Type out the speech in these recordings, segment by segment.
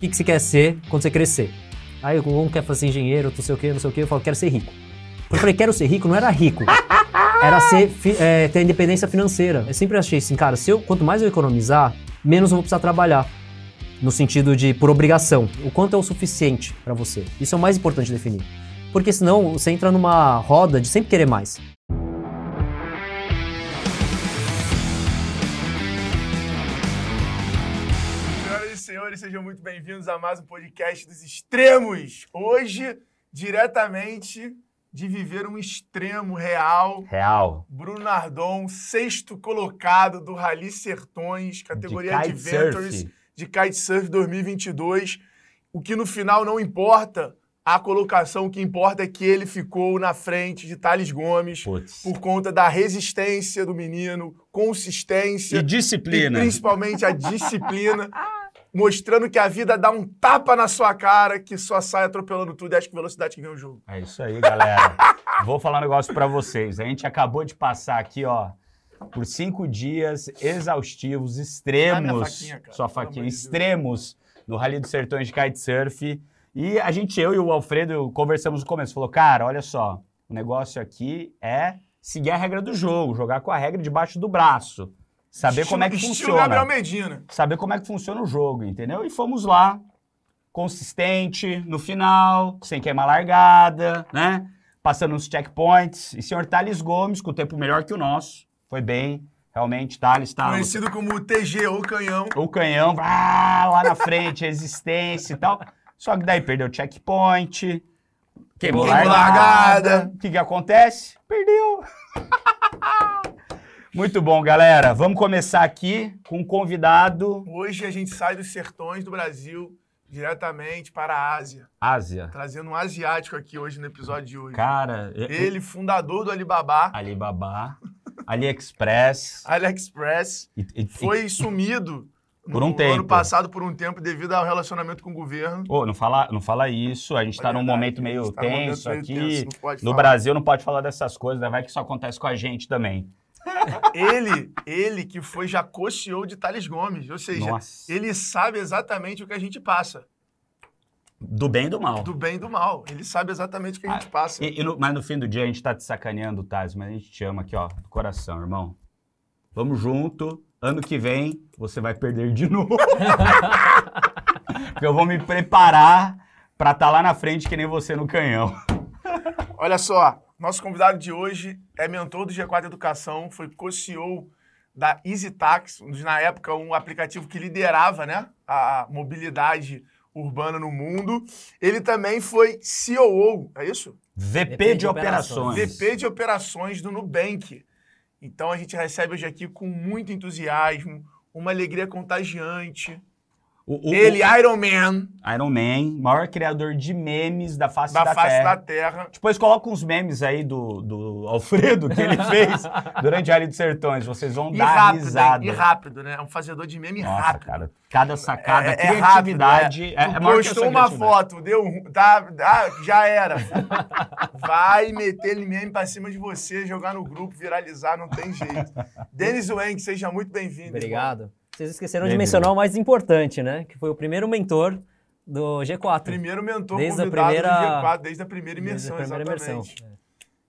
que, que você quer ser quando você crescer? Aí um quer fazer engenheiro, não sei o quê, não sei o quê. Eu falo, quero ser rico. Eu falei, quero ser rico, não era rico. Era ser, é, ter independência financeira. Eu sempre achei assim, cara, se eu, quanto mais eu economizar, menos eu vou precisar trabalhar. No sentido de, por obrigação. O quanto é o suficiente pra você. Isso é o mais importante de definir. Porque senão você entra numa roda de sempre querer mais. Sejam muito bem-vindos a mais um podcast dos extremos. Hoje, diretamente de viver um extremo real. Real. Bruno Nardon, sexto colocado do Rally Sertões, categoria De Adventures de Kitesurf 2022. O que no final não importa a colocação, o que importa é que ele ficou na frente de Thales Gomes Putz. por conta da resistência do menino, consistência E e disciplina. principalmente a disciplina, mostrando que a vida dá um tapa na sua cara, que só sai atropelando tudo e acho que velocidade que ganha o jogo. É isso aí, galera. Vou falar um negócio pra vocês. A gente acabou de passar aqui, ó, por cinco dias exaustivos, extremos. faquinha, cara, sua pelo faquinha, Deus. extremos no Rally dos Sertões de Kitesurf. E a gente, eu e o Alfredo, conversamos no começo. Falou, cara, olha só, o negócio aqui é seguir a regra do jogo, jogar com a regra debaixo do braço. Saber como é que Estilo funciona. Medina. saber como é que funciona o jogo, entendeu? E fomos lá, consistente, no final, sem queimar largada, né? Passando nos checkpoints. E senhor Thales Gomes, com o tempo melhor que o nosso, foi bem, realmente, Thales tá... Conhecido como TG ou Canhão. O canhão, ah, lá na frente, resistência e tal. Só que daí perdeu o checkpoint, queimou Queimou largada. largada. O que que acontece? Perdeu. Muito bom, galera. Vamos começar aqui com um convidado Hoje a gente sai dos sertões do Brasil diretamente para a Ásia. Ásia. Trazendo um asiático aqui hoje no episódio de hoje. Cara, eu- Ele, fundador do Alibaba, Alibaba, AliExpress. AliExpress, foi sumido Por no um tempo. ano passado por um tempo devido ao relacionamento com o governo. Ô, não fala, não fala isso, a gente tá É num momento meio gente tá momento tenso meio aqui. tenso, no falar. Brasil não pode falar dessas coisas, né? vai que isso acontece com a gente também. Ele, ele que foi já co-CEO de Thales Gomes, ou seja, Nossa. ele sabe exatamente o que a gente passa, Do bem e do mal. do bem e do mal. Ele sabe exatamente o que a gente passa. Ah, E, e no- mas no fim do dia a gente tá te sacaneando, Taz, mas a gente te ama aqui, ó, do coração, irmão. Vamos junto. Ano que vem você vai perder de novo. Porque eu vou me preparar pra estar lá na frente que nem você no canhão. Olha só, nosso convidado de hoje é mentor do G4 Educação, foi co-CEO da EasyTax, na época um aplicativo que liderava né, a mobilidade urbana no mundo. Ele também foi COO, é isso? VP, de, operações. VP de operações do Nubank. Então a gente recebe hoje aqui com muito entusiasmo, uma alegria contagiante. O, o- Ele, Iron Man, o Iron Man, maior criador de memes da face da, da face Terra. da Terra. Depois coloca uns memes aí do, do Alfredo que ele fez durante a Rally dos Sertões. Vocês vão E dar rápido, risada. hein? e rápido, né? É um fazedor de meme Nossa, rápido. cara. Cada sacada, É- é criatividade. rápido, é, Tu é maior que postou uma foto, deu um. Tá, ah, já era. Vai meter ele meme pra cima de você, jogar no grupo, viralizar, não tem jeito. Denis Wang, seja muito bem-vindo. Obrigado. Vocês esqueceram de mencionar o mais importante, né? Que foi o primeiro mentor do G4. irmão. Primeiro mentor Desde a convidado primeira- do G4, desde a primeira Desde a imersão, primeira exatamente. imersão.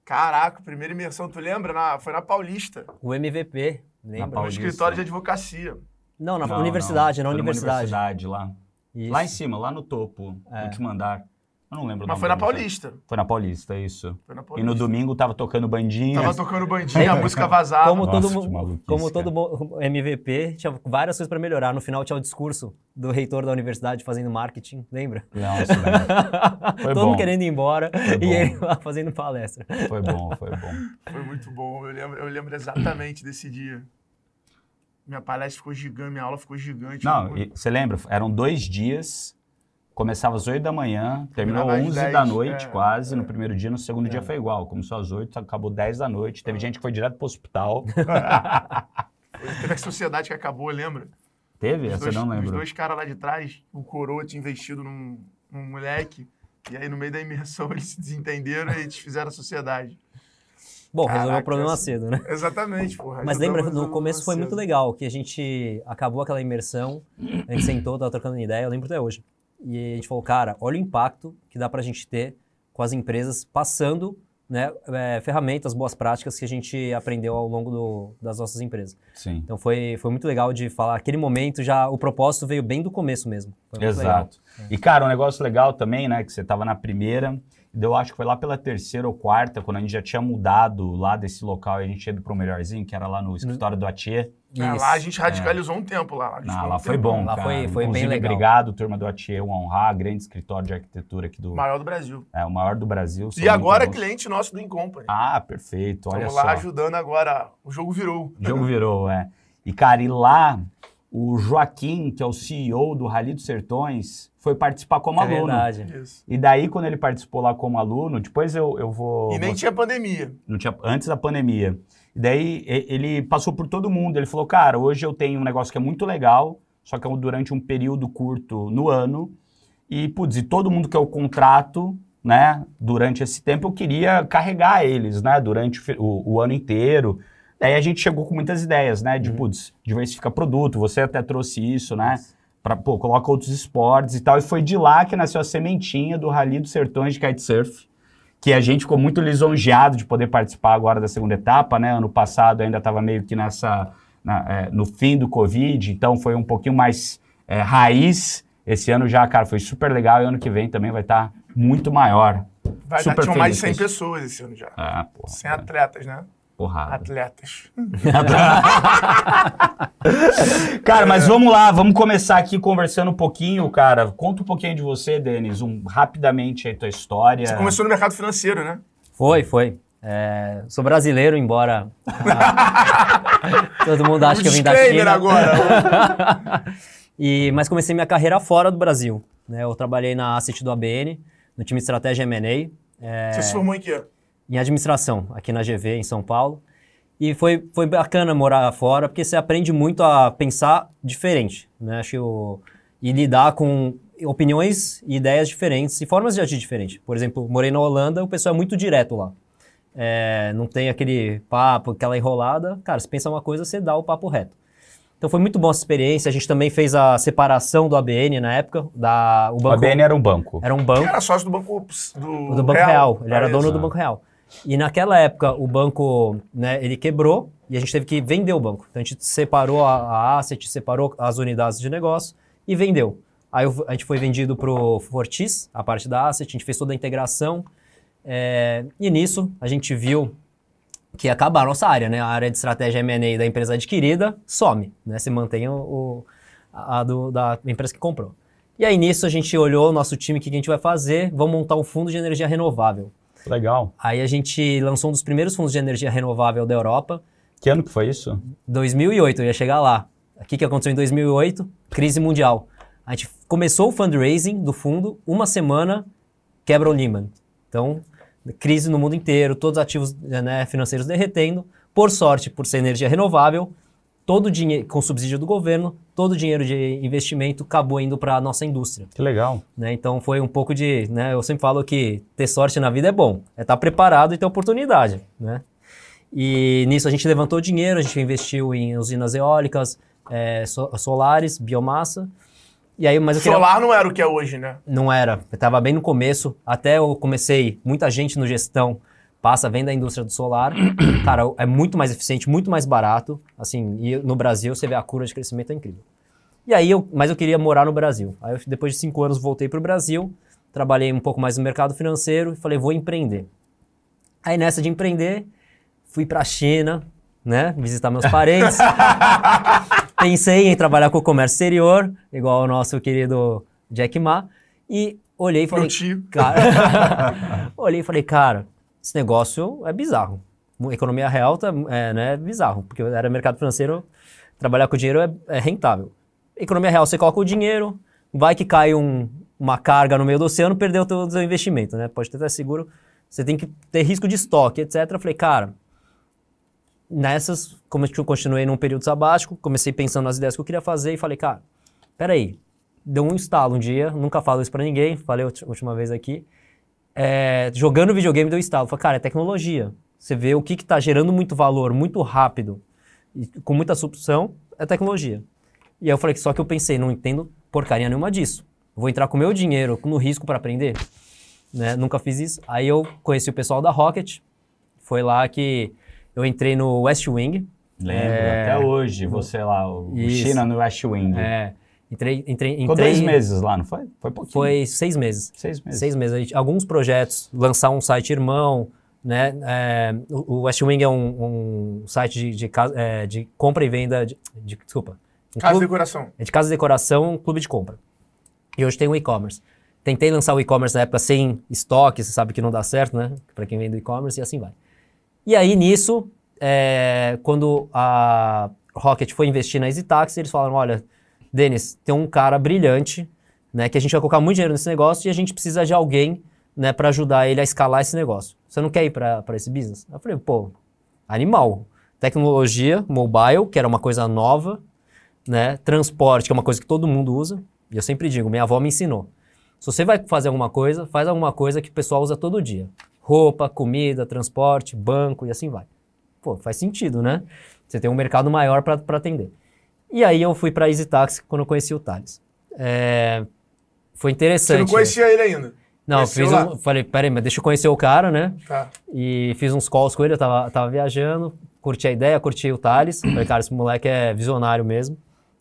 Caraca, primeira imersão, tu lembra? Na- foi na Paulista, O MVP, lembra? no Paulista. escritório de advocacia. Não, na Não, universidade, não. na Foi universidade. universidade lá. Isso. Lá em cima, lá no topo, É. último andar. Eu não lembro Mas foi na. Paulista. Foi na Paulista, isso. Foi na E Paulista. no domingo tava tocando bandinha. Tava tocando bandinha, a música vazava. Como Nossa, todo, como todo MVP, tinha várias coisas para melhorar. No final tinha o discurso do reitor da universidade fazendo marketing, lembra? Nossa, velho. Foi todo bom. mundo querendo ir embora e ele lá fazendo palestra. Foi bom, foi bom. Foi muito bom. Eu lembro, eu lembro exatamente desse dia. Minha palestra ficou gigante, minha aula ficou gigante. Não, e você lembra? Eram dois dias. Começava às 8 da manhã, terminou Terminava às 11 10, da noite, é, quase, é. no primeiro dia. No segundo dia foi igual. Começou às 8, acabou 10 da noite. Teve gente que foi direto pro hospital. Foi- Teve a sociedade que acabou, lembra? Teve? Os Essa dois, eu não os lembro. dois caras lá de trás, o coroa tinha investido num, num moleque, e aí no meio da imersão eles se desentenderam e eles fizeram a sociedade. Bom, resolveu Caraca, o problema essa- cedo, né? Exatamente, porra. Mas lembra, no começo foi muito cedo. legal, que a gente acabou aquela imersão, a gente sentou, tava trocando ideia, eu lembro até hoje. E a gente falou, cara, olha o impacto que dá pra gente ter com as empresas passando né, é, ferramentas, boas práticas que a gente aprendeu ao longo do, das nossas empresas. Sim. Então foi, foi muito legal de falar, aquele momento já, o propósito veio bem do começo mesmo. Exato. E, cara, um negócio legal também, né? Que você tava na primeira, eu acho que foi lá pela terceira ou quarta, quando a gente já tinha mudado lá desse local e a gente ia pro melhorzinho, que era lá no escritório do Atier. É, lá a gente radicalizou um tempo lá. Ah, ficou lá um foi tempão. bom, Lá cara. foi- foi bem legal. Obrigado, turma do Atier, um honrar, grande escritório de arquitetura aqui do... Maior do Brasil. É, o maior do Brasil. E agora bom. cliente nosso do Incompany. Ah, perfeito, olha Estamos só. lá ajudando agora. O jogo virou. O jogo virou, é. E, cara, e lá, o Joaquim, que é o CEO do Rally dos Sertões, foi participar como É aluno. verdade. Isso. E daí, quando ele participou lá como aluno, depois eu, eu vou... E nem vou- tinha pandemia. não tinha, antes da pandemia. E daí ele passou por todo mundo. Ele falou, cara, hoje eu tenho um negócio que é muito legal, só que é durante um período curto no ano. E, putz, e todo mundo que eu contrato, né, durante esse tempo, eu queria carregar eles, né, durante o o, ano inteiro. Daí a gente chegou com muitas ideias, né, de, putz, diversificar produto. Você até trouxe isso, né? Pra, pô, coloca outros esportes e tal. E foi de lá que nasceu a sementinha do Rally dos Sertões de Kitesurf que a gente ficou muito lisonjeado de poder participar agora da segunda etapa, né? Ano passado ainda estava meio que nessa na- é, no fim do Covid, então foi um pouquinho mais é, raiz. Esse ano já, cara, foi super legal e ano que vem também vai estar muito maior. Vai dar, Super tinham mais de 100 feliz com pessoas esse ano já. Ah, porra. 100 atletas, né? Porrada. Atletas. Cara, mas vamos lá, vamos começar aqui conversando um pouquinho, cara. Conta um pouquinho de você, Denis, um, rapidamente aí tua história. Você começou no mercado financeiro, né? Foi, foi. É, sou brasileiro, embora todo mundo acha que eu vim da China. agora. E, mas comecei minha carreira fora do Brasil. Né? Eu trabalhei na Asset do ABN, no time de estratégia M&A, é, Você se formou em quê? Em administração, aqui na GV, em São Paulo. E foi, foi bacana morar fora, porque você aprende muito a pensar diferente, né? Acho que o, e lidar com opiniões e ideias diferentes e formas de agir diferentes. Por exemplo, morei na Holanda, o pessoal é muito direto lá. É, não tem aquele papo, aquela enrolada. Cara, se pensa uma coisa, você dá o papo reto. Então foi muito boa essa experiência. A gente também fez a separação do ABN na época. Da, o O banco, ABN era um banco. era um banco. Era sócio do Banco do, O do Banco Real. Ele era dono do Banco Real. E naquela época, o banco, né, ele quebrou e a gente teve que vender o banco. Então a gente separou a, a asset, separou as unidades de negócio e vendeu. Aí o- a gente foi vendido pro Fortis, a parte da asset, a gente fez toda a integração. É, e nisso, a gente viu que acabar a nossa área, né? A área de estratégia M&A da empresa adquirida some, né? Se mantém o, o- a do, da empresa que comprou. E aí nisso a gente olhou o nosso time, o que a gente vai fazer? Vamos montar um fundo de energia renovável. Legal. Aí a gente lançou um dos primeiros fundos de energia renovável da Europa, Que ano que foi isso? 2008, eu ia chegar lá. O que, que aconteceu em 2008? Crise mundial. A gente começou o fundraising do fundo, uma semana, quebra o Lehman. Então, crise no mundo inteiro, todos os ativos né, financeiros derretendo. Por sorte, por ser energia renovável, todo o dinheiro, com subsídio do governo, todo o dinheiro de investimento acabou indo para a nossa indústria. Que legal. né? Então foi um pouco de, né? Eu sempre falo que ter sorte na vida é bom, é estar preparado e ter oportunidade, né? E nisso a gente levantou dinheiro, a gente investiu em usinas eólicas, é, so- solares, biomassa. E aí, mas queria... Solar não era o que é hoje, né? Não era, eu estava bem no começo, até eu comecei, muita gente no gestão passa, vem da indústria do solar. Cara, é muito mais eficiente, muito mais barato, assim, e no Brasil você vê a curva de crescimento é incrível. E aí, eu, mas eu queria morar no Brasil. Aí, eu, depois de cinco anos, voltei para o Brasil, trabalhei um pouco mais no mercado financeiro e falei, vou empreender. Aí, nessa de empreender, fui para a China, né, visitar meus parentes. Pensei em trabalhar com o comércio exterior, igual o nosso querido Jack Ma, e olhei e falei, tio. cara, olhei e falei, cara, esse negócio é bizarro. Economia real tá, é, né, bizarro, porque era mercado financeiro, trabalhar com dinheiro é, é rentável. Economia real, você coloca o dinheiro, vai que cai um- uma carga no meio do oceano, perdeu o seu investimento, né? Pode ter até seguro, você tem que ter risco de estoque, etc. Eu falei, cara, nessas, como eu continuei num período sabático, comecei pensando nas ideias que eu queria fazer e falei, cara, peraí, deu um estalo um dia, nunca falo isso pra ninguém, falei a última vez aqui, é, jogando videogame deu estalo. Falei, cara, é tecnologia. Você vê o que está gerando muito valor, muito rápido, e com muita subção, é tecnologia. E aí eu falei que só que eu pensei, não entendo porcaria nenhuma disso. vou entrar com o meu dinheiro no risco para aprender? Né? Nunca fiz isso. Aí eu conheci o pessoal da Rocket. Foi lá que eu entrei no West Wing. Lembro, É. até hoje, você lá, o Isso. China no West Wing. É, entrei, entrei, entrei dois meses lá, não foi? Foi pouquinho. Foi seis meses. Seis meses. Seis meses. A gente- alguns projetos, lançar um site irmão, né? É, o o West Wing é um, um site de, de, ca- é, de compra e venda, de, de- desculpa. Um Casa de clube- decoração. é de casa de decoração, um clube de compra. E hoje tem o e-commerce. Tentei lançar o e-commerce na época sem estoque, você sabe que não dá certo, né? Para quem vende e-commerce e assim vai. E aí nisso, é, quando a Rocket foi investir na EasyTaxi, eles falaram: olha, Denis, tem um cara brilhante, né? Que a gente vai colocar muito dinheiro nesse negócio e a gente precisa de alguém, né? Para ajudar ele a escalar esse negócio. Você não quer ir para esse business? Eu falei: pô, animal. Tecnologia, mobile, que era uma coisa nova, né? Transporte, que é uma coisa que todo mundo usa. E eu sempre digo, minha avó me ensinou. Se você vai fazer alguma coisa, faz alguma coisa que o pessoal usa todo dia. Roupa, comida, transporte, banco e assim vai. Pô, faz sentido, né? Você tem um mercado maior para atender. E aí eu fui para Easy Taxi quando eu conheci o Thales. É, Foi Você interessante. não conhecia ele ainda? Não, Conheceu fiz um, falei, peraí, mas deixa eu conhecer o cara, né? Tá. E fiz uns calls com ele, eu tava, tava viajando, curti a ideia, curti o Thales. Falei, cara, esse moleque é visionário mesmo.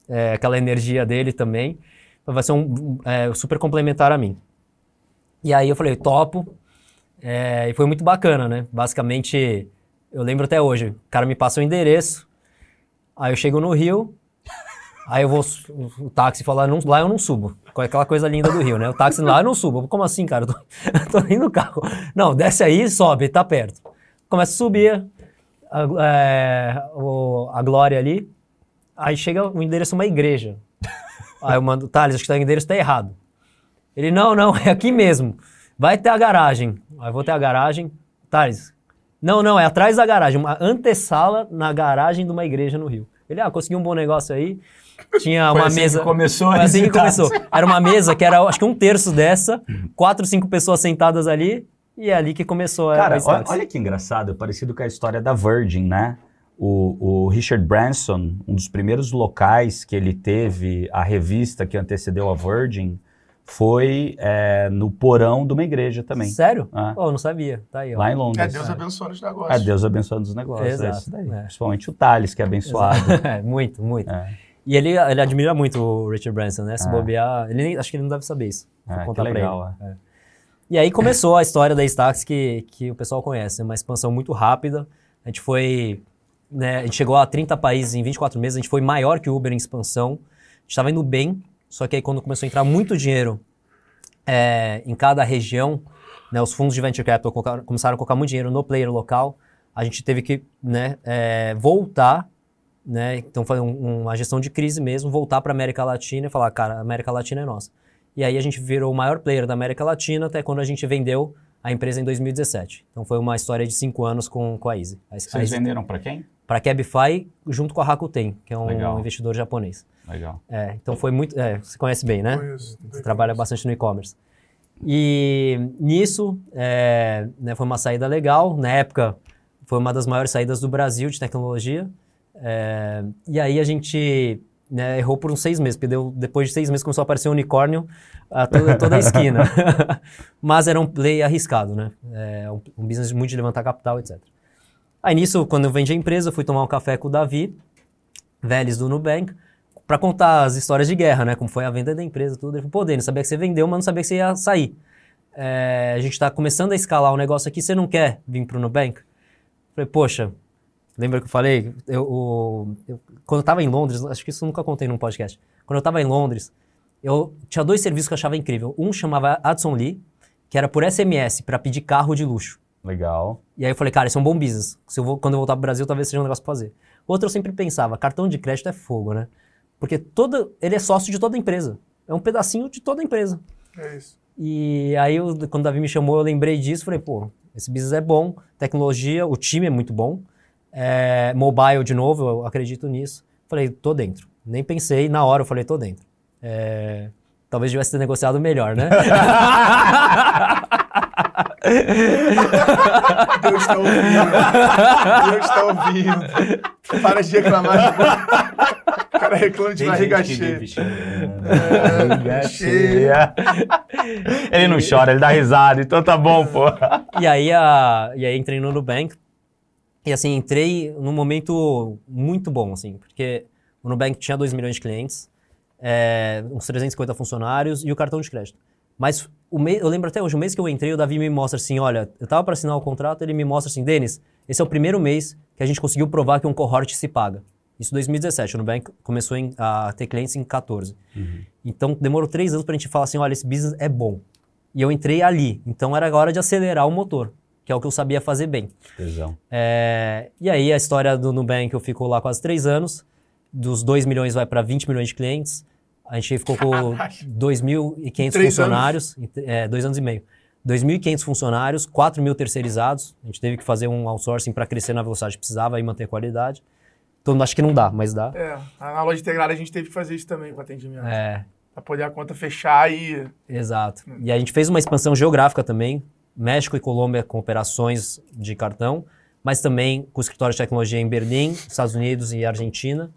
É, aquela energia dele também. Vai ser um, um, é, super complementar a mim. E aí eu falei, topo. É, e foi muito bacana, né? Basicamente, eu lembro até hoje, o cara me passa o endereço, aí eu chego no Rio, aí eu vou, o táxi fala, não, lá eu não subo. Aquela coisa linda do Rio, né? O táxi lá eu não subo. Como assim, cara? Eu tô, tô indo no carro. Não, desce aí, sobe, tá perto. Começa a subir a, é, o- a Glória ali, aí chega o endereço de uma igreja. Aí eu mando, Thales, acho que o endereço tá errado. Ele, não, não, é aqui mesmo. Vai ter a garagem. Aí eu vou ter a garagem. Thales, não, não, é atrás da garagem. Uma antessala na garagem de uma igreja no Rio. Ele, ah, consegui um bom negócio aí. Tinha uma assim mesa. que começou Foi a assim que começou. Era uma mesa que era, acho que um terço dessa, quatro, cinco pessoas sentadas ali, e é ali que começou a Cara, a olha, Starks. olha que engraçado, é parecido com a história da Virgin, né? O, o Richard Branson, um dos primeiros locais que ele teve, a revista que antecedeu a Virgin, foi é, no porão de uma igreja também. Sério? Ah. Pô, eu não sabia. Tá aí, ó. Lá em Londres. É Deus abençoando os negócios. É Deus abençoando os negócios. Exato, é isso daí. é. Principalmente o Thales, que é abençoado. É, muito, muito. É. E ele, ele admira muito o Richard Branson, né? Se Ah. bobear, ele nem, acho que ele não deve saber isso. Vou Ah, que contar pra legal, ele. É. E aí começou a história da Stax que, que o pessoal conhece, uma expansão muito rápida. A gente foi, né, a gente chegou a 30 países em 24 meses, a gente foi maior que o Uber em expansão. A gente estava indo bem, só que aí quando começou a entrar muito dinheiro é, em cada região, né, os fundos de venture capital começaram a colocar muito dinheiro no player local, a gente teve que né, é, voltar, né, então foi um- uma gestão de crise mesmo, voltar para a América Latina e falar, cara, a América Latina é nossa. E aí a gente virou o maior player da América Latina até quando a gente vendeu a empresa em 2017. Então foi uma história de cinco anos com, com a Easy. A, a Vocês Easy venderam para quem? para a Cabify junto com a Rakuten, que é um Legal. investidor japonês. Legal. É, então foi muito. É, você conhece bem, né? Conheço, Você trabalha bastante no e-commerce. E nisso, é, né, foi uma saída legal. Na época, foi uma das maiores saídas do Brasil de tecnologia. É, e aí a gente né, errou por uns seis meses, porque deu- depois de seis meses começou a aparecer um unicórnio a toda, toda a esquina. Mas era um play arriscado, né? É, um, um business muito de levantar capital, etc. Aí nisso, quando eu vendi a empresa, eu fui tomar um café com o Davi, Vélez do Nubank, para contar as histórias de guerra, né? Como foi a venda da empresa, tudo. Ele falou, pô, Denis, sabia que você vendeu, mas não sabia que você ia sair. É, a gente está começando a escalar o negócio aqui, você não quer vir para o Nubank? Falei, poxa, lembra que eu falei? Eu, o- eu- quando eu estava em Londres, acho que isso eu nunca contei num podcast. Quando eu estava em Londres, eu tinha dois serviços que eu achava incrível. Um chamava Adson Lee, que era por SMS, para pedir carro de luxo. Legal. E aí eu falei, cara, isso é um bom business. Se eu vou, quando eu voltar pro Brasil, talvez seja um negócio pra fazer. Outro eu sempre pensava, cartão de crédito é fogo, né? Porque toda, ele é sócio de toda a empresa. É um pedacinho de toda a empresa. É isso. E aí, eu, quando o Davi me chamou, eu lembrei disso. Falei, pô, esse business é bom, tecnologia, o time é muito bom. É, mobile, de novo, eu acredito nisso. Falei, tô dentro. Nem pensei, na hora eu falei, tô dentro. É, talvez tivesse ter negociado melhor, né? Deus está ouvindo. Deus está ouvindo. Para de reclamar. cara reclama de Tem barriga cheia. chorando. Barriga cheia. ele não chora, ele dá risada, então tá bom, pô. E aí, a, e aí entrei no Nubank. E assim, entrei num momento muito bom, assim, porque o Nubank tinha 2 milhões de clientes, é, uns 350 funcionários e o cartão de crédito. Mas mês, eu lembro até hoje, o mês que eu entrei, o Davi me mostra assim, olha, eu tava para assinar o contrato, ele me mostra assim, Denis, esse é o primeiro mês que a gente conseguiu provar que um cohort se paga. Isso em 2017, o Nubank começou em- a ter clientes em 14. Então demorou três anos pra gente falar assim, olha, esse business é bom. E eu entrei ali, então era a hora de acelerar o motor, que é o que eu sabia fazer bem. Tesão. É, e aí a história do Nubank, eu fico lá quase três anos, dos 2 milhões vai para 20 milhões de clientes, a gente ficou com Caralho. 2.500 Três funcionários, t- é, dois anos e meio. 2.500 funcionários, 4 mil terceirizados, a gente teve que fazer um outsourcing para crescer na velocidade que precisava e manter a qualidade. Então acho que não dá, mas dá. É, na loja integrada a gente teve que fazer isso também com atendimento. É, Pra poder a conta fechar e. Exato. E a gente fez uma expansão geográfica também, México e Colômbia com operações de cartão, mas também com escritório de tecnologia em Berlim, Estados Unidos e Argentina.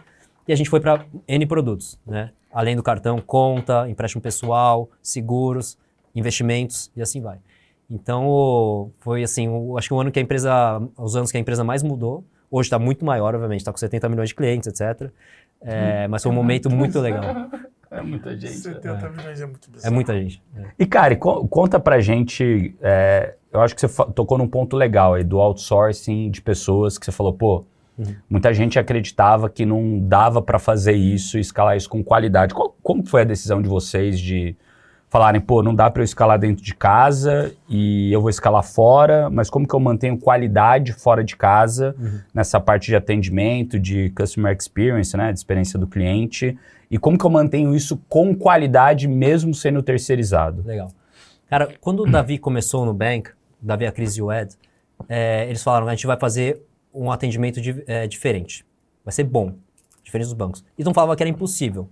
E a gente foi para N produtos, né? Além do cartão, conta, empréstimo pessoal, seguros, investimentos e assim vai. Então, foi assim, o- acho que o ano que a empresa, os anos que a empresa mais mudou. Hoje está muito maior, obviamente, está com 70 milhões de clientes, etc. É, mas foi um momento muito legal. É muita 70 milhões é muito bizarro. É muita gente. é. E, cara, e co- conta pra gente. é, eu acho que você tocou num ponto legal aí do outsourcing de pessoas que você falou, pô, muita gente acreditava que não dava pra fazer isso e escalar isso com qualidade. Qual- como foi a decisão de vocês de falarem, pô, não dá pra eu escalar dentro de casa e eu vou escalar fora, mas como que eu mantenho qualidade fora de casa nessa parte de atendimento, de customer experience, né, de experiência do cliente? E como que eu mantenho isso com qualidade mesmo sendo terceirizado? Legal. Cara, quando o Davi começou no Bank, Davi, a Cris e o Ed, é, eles falaram a gente vai fazer um atendimento di- é, diferente. Vai ser bom, diferente dos bancos. E não falava que era impossível,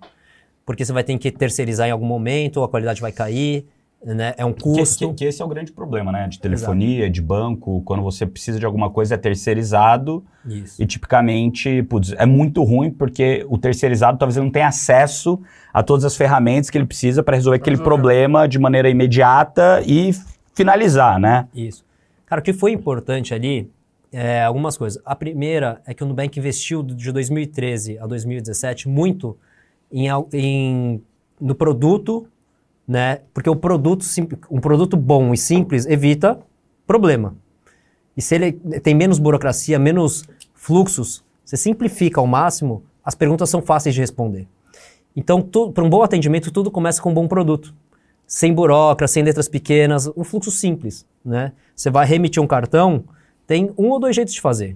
porque você vai ter que terceirizar em algum momento, a qualidade vai cair, né? é um Que, custo. que- que esse é o grande problema, né? De telefonia, de banco, quando você precisa de alguma coisa é terceirizado Isso. e tipicamente, putz, é muito ruim porque o terceirizado talvez ele não tenha acesso a todas as ferramentas que ele precisa para resolver aquele Resolver. problema de maneira imediata e finalizar, né? Isso. Cara, o que foi importante ali é algumas coisas. A primeira é que o Nubank investiu de 2013 a 2017 muito em, em- no produto, né? Porque o produto, um produto bom e simples evita problema. E se ele tem menos burocracia, menos fluxos, você simplifica ao máximo, as perguntas são fáceis de responder. Então, para um bom atendimento, tudo começa com um bom produto. Sem burocracia, sem letras pequenas, um fluxo simples, né? Você vai remitir um cartão, tem um ou dois jeitos de fazer.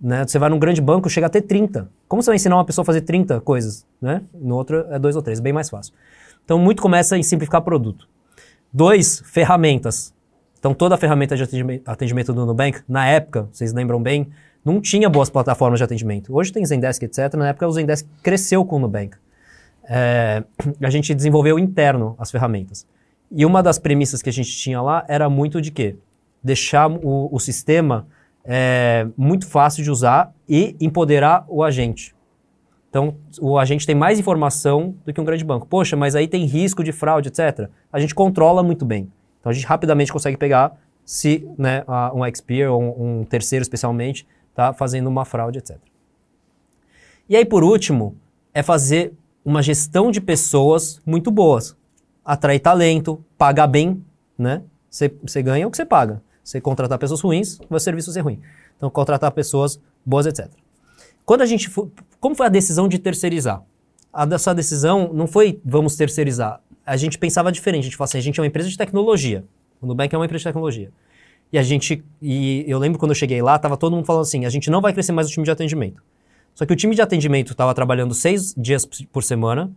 Né? Você vai num grande banco, chega a ter 30. Como você vai ensinar uma pessoa a fazer 30 coisas? Né? No outro é dois ou três, bem mais fácil. Então, muito começa em simplificar produto. Dois, ferramentas. Então, toda a ferramenta de atendime- atendimento do Nubank, na época, vocês lembram bem, não tinha boas plataformas de atendimento. Hoje tem Zendesk, etc. Na época, o Zendesk cresceu com o Nubank. É, a gente desenvolveu interno as ferramentas. E uma das premissas que a gente tinha lá era muito de quê? Deixar o, o sistema é, muito fácil de usar e empoderar o agente. Então, o agente tem mais informação do que um grande banco. Poxa, mas aí tem risco de fraude, etc. A gente controla muito bem. Então, a gente rapidamente consegue pegar se né, um XP ou um, um terceiro, especialmente, está fazendo uma fraude, etc. E aí, por último, é fazer uma gestão de pessoas muito boas. Atrair talento, pagar bem, né? Você ganha o que você paga. Você contratar pessoas ruins, o serviço ser ruim. Então, contratar pessoas boas, etc. Quando a gente como foi a decisão de terceirizar? A dessa decisão não foi vamos terceirizar. A gente pensava diferente. A gente falou assim, a gente é uma empresa de tecnologia. O Nubank é uma empresa de tecnologia. E a gente, e eu lembro quando eu cheguei lá, tava todo mundo falando assim, a gente não vai crescer mais o time de atendimento. Só que o time de atendimento estava trabalhando seis dias por semana,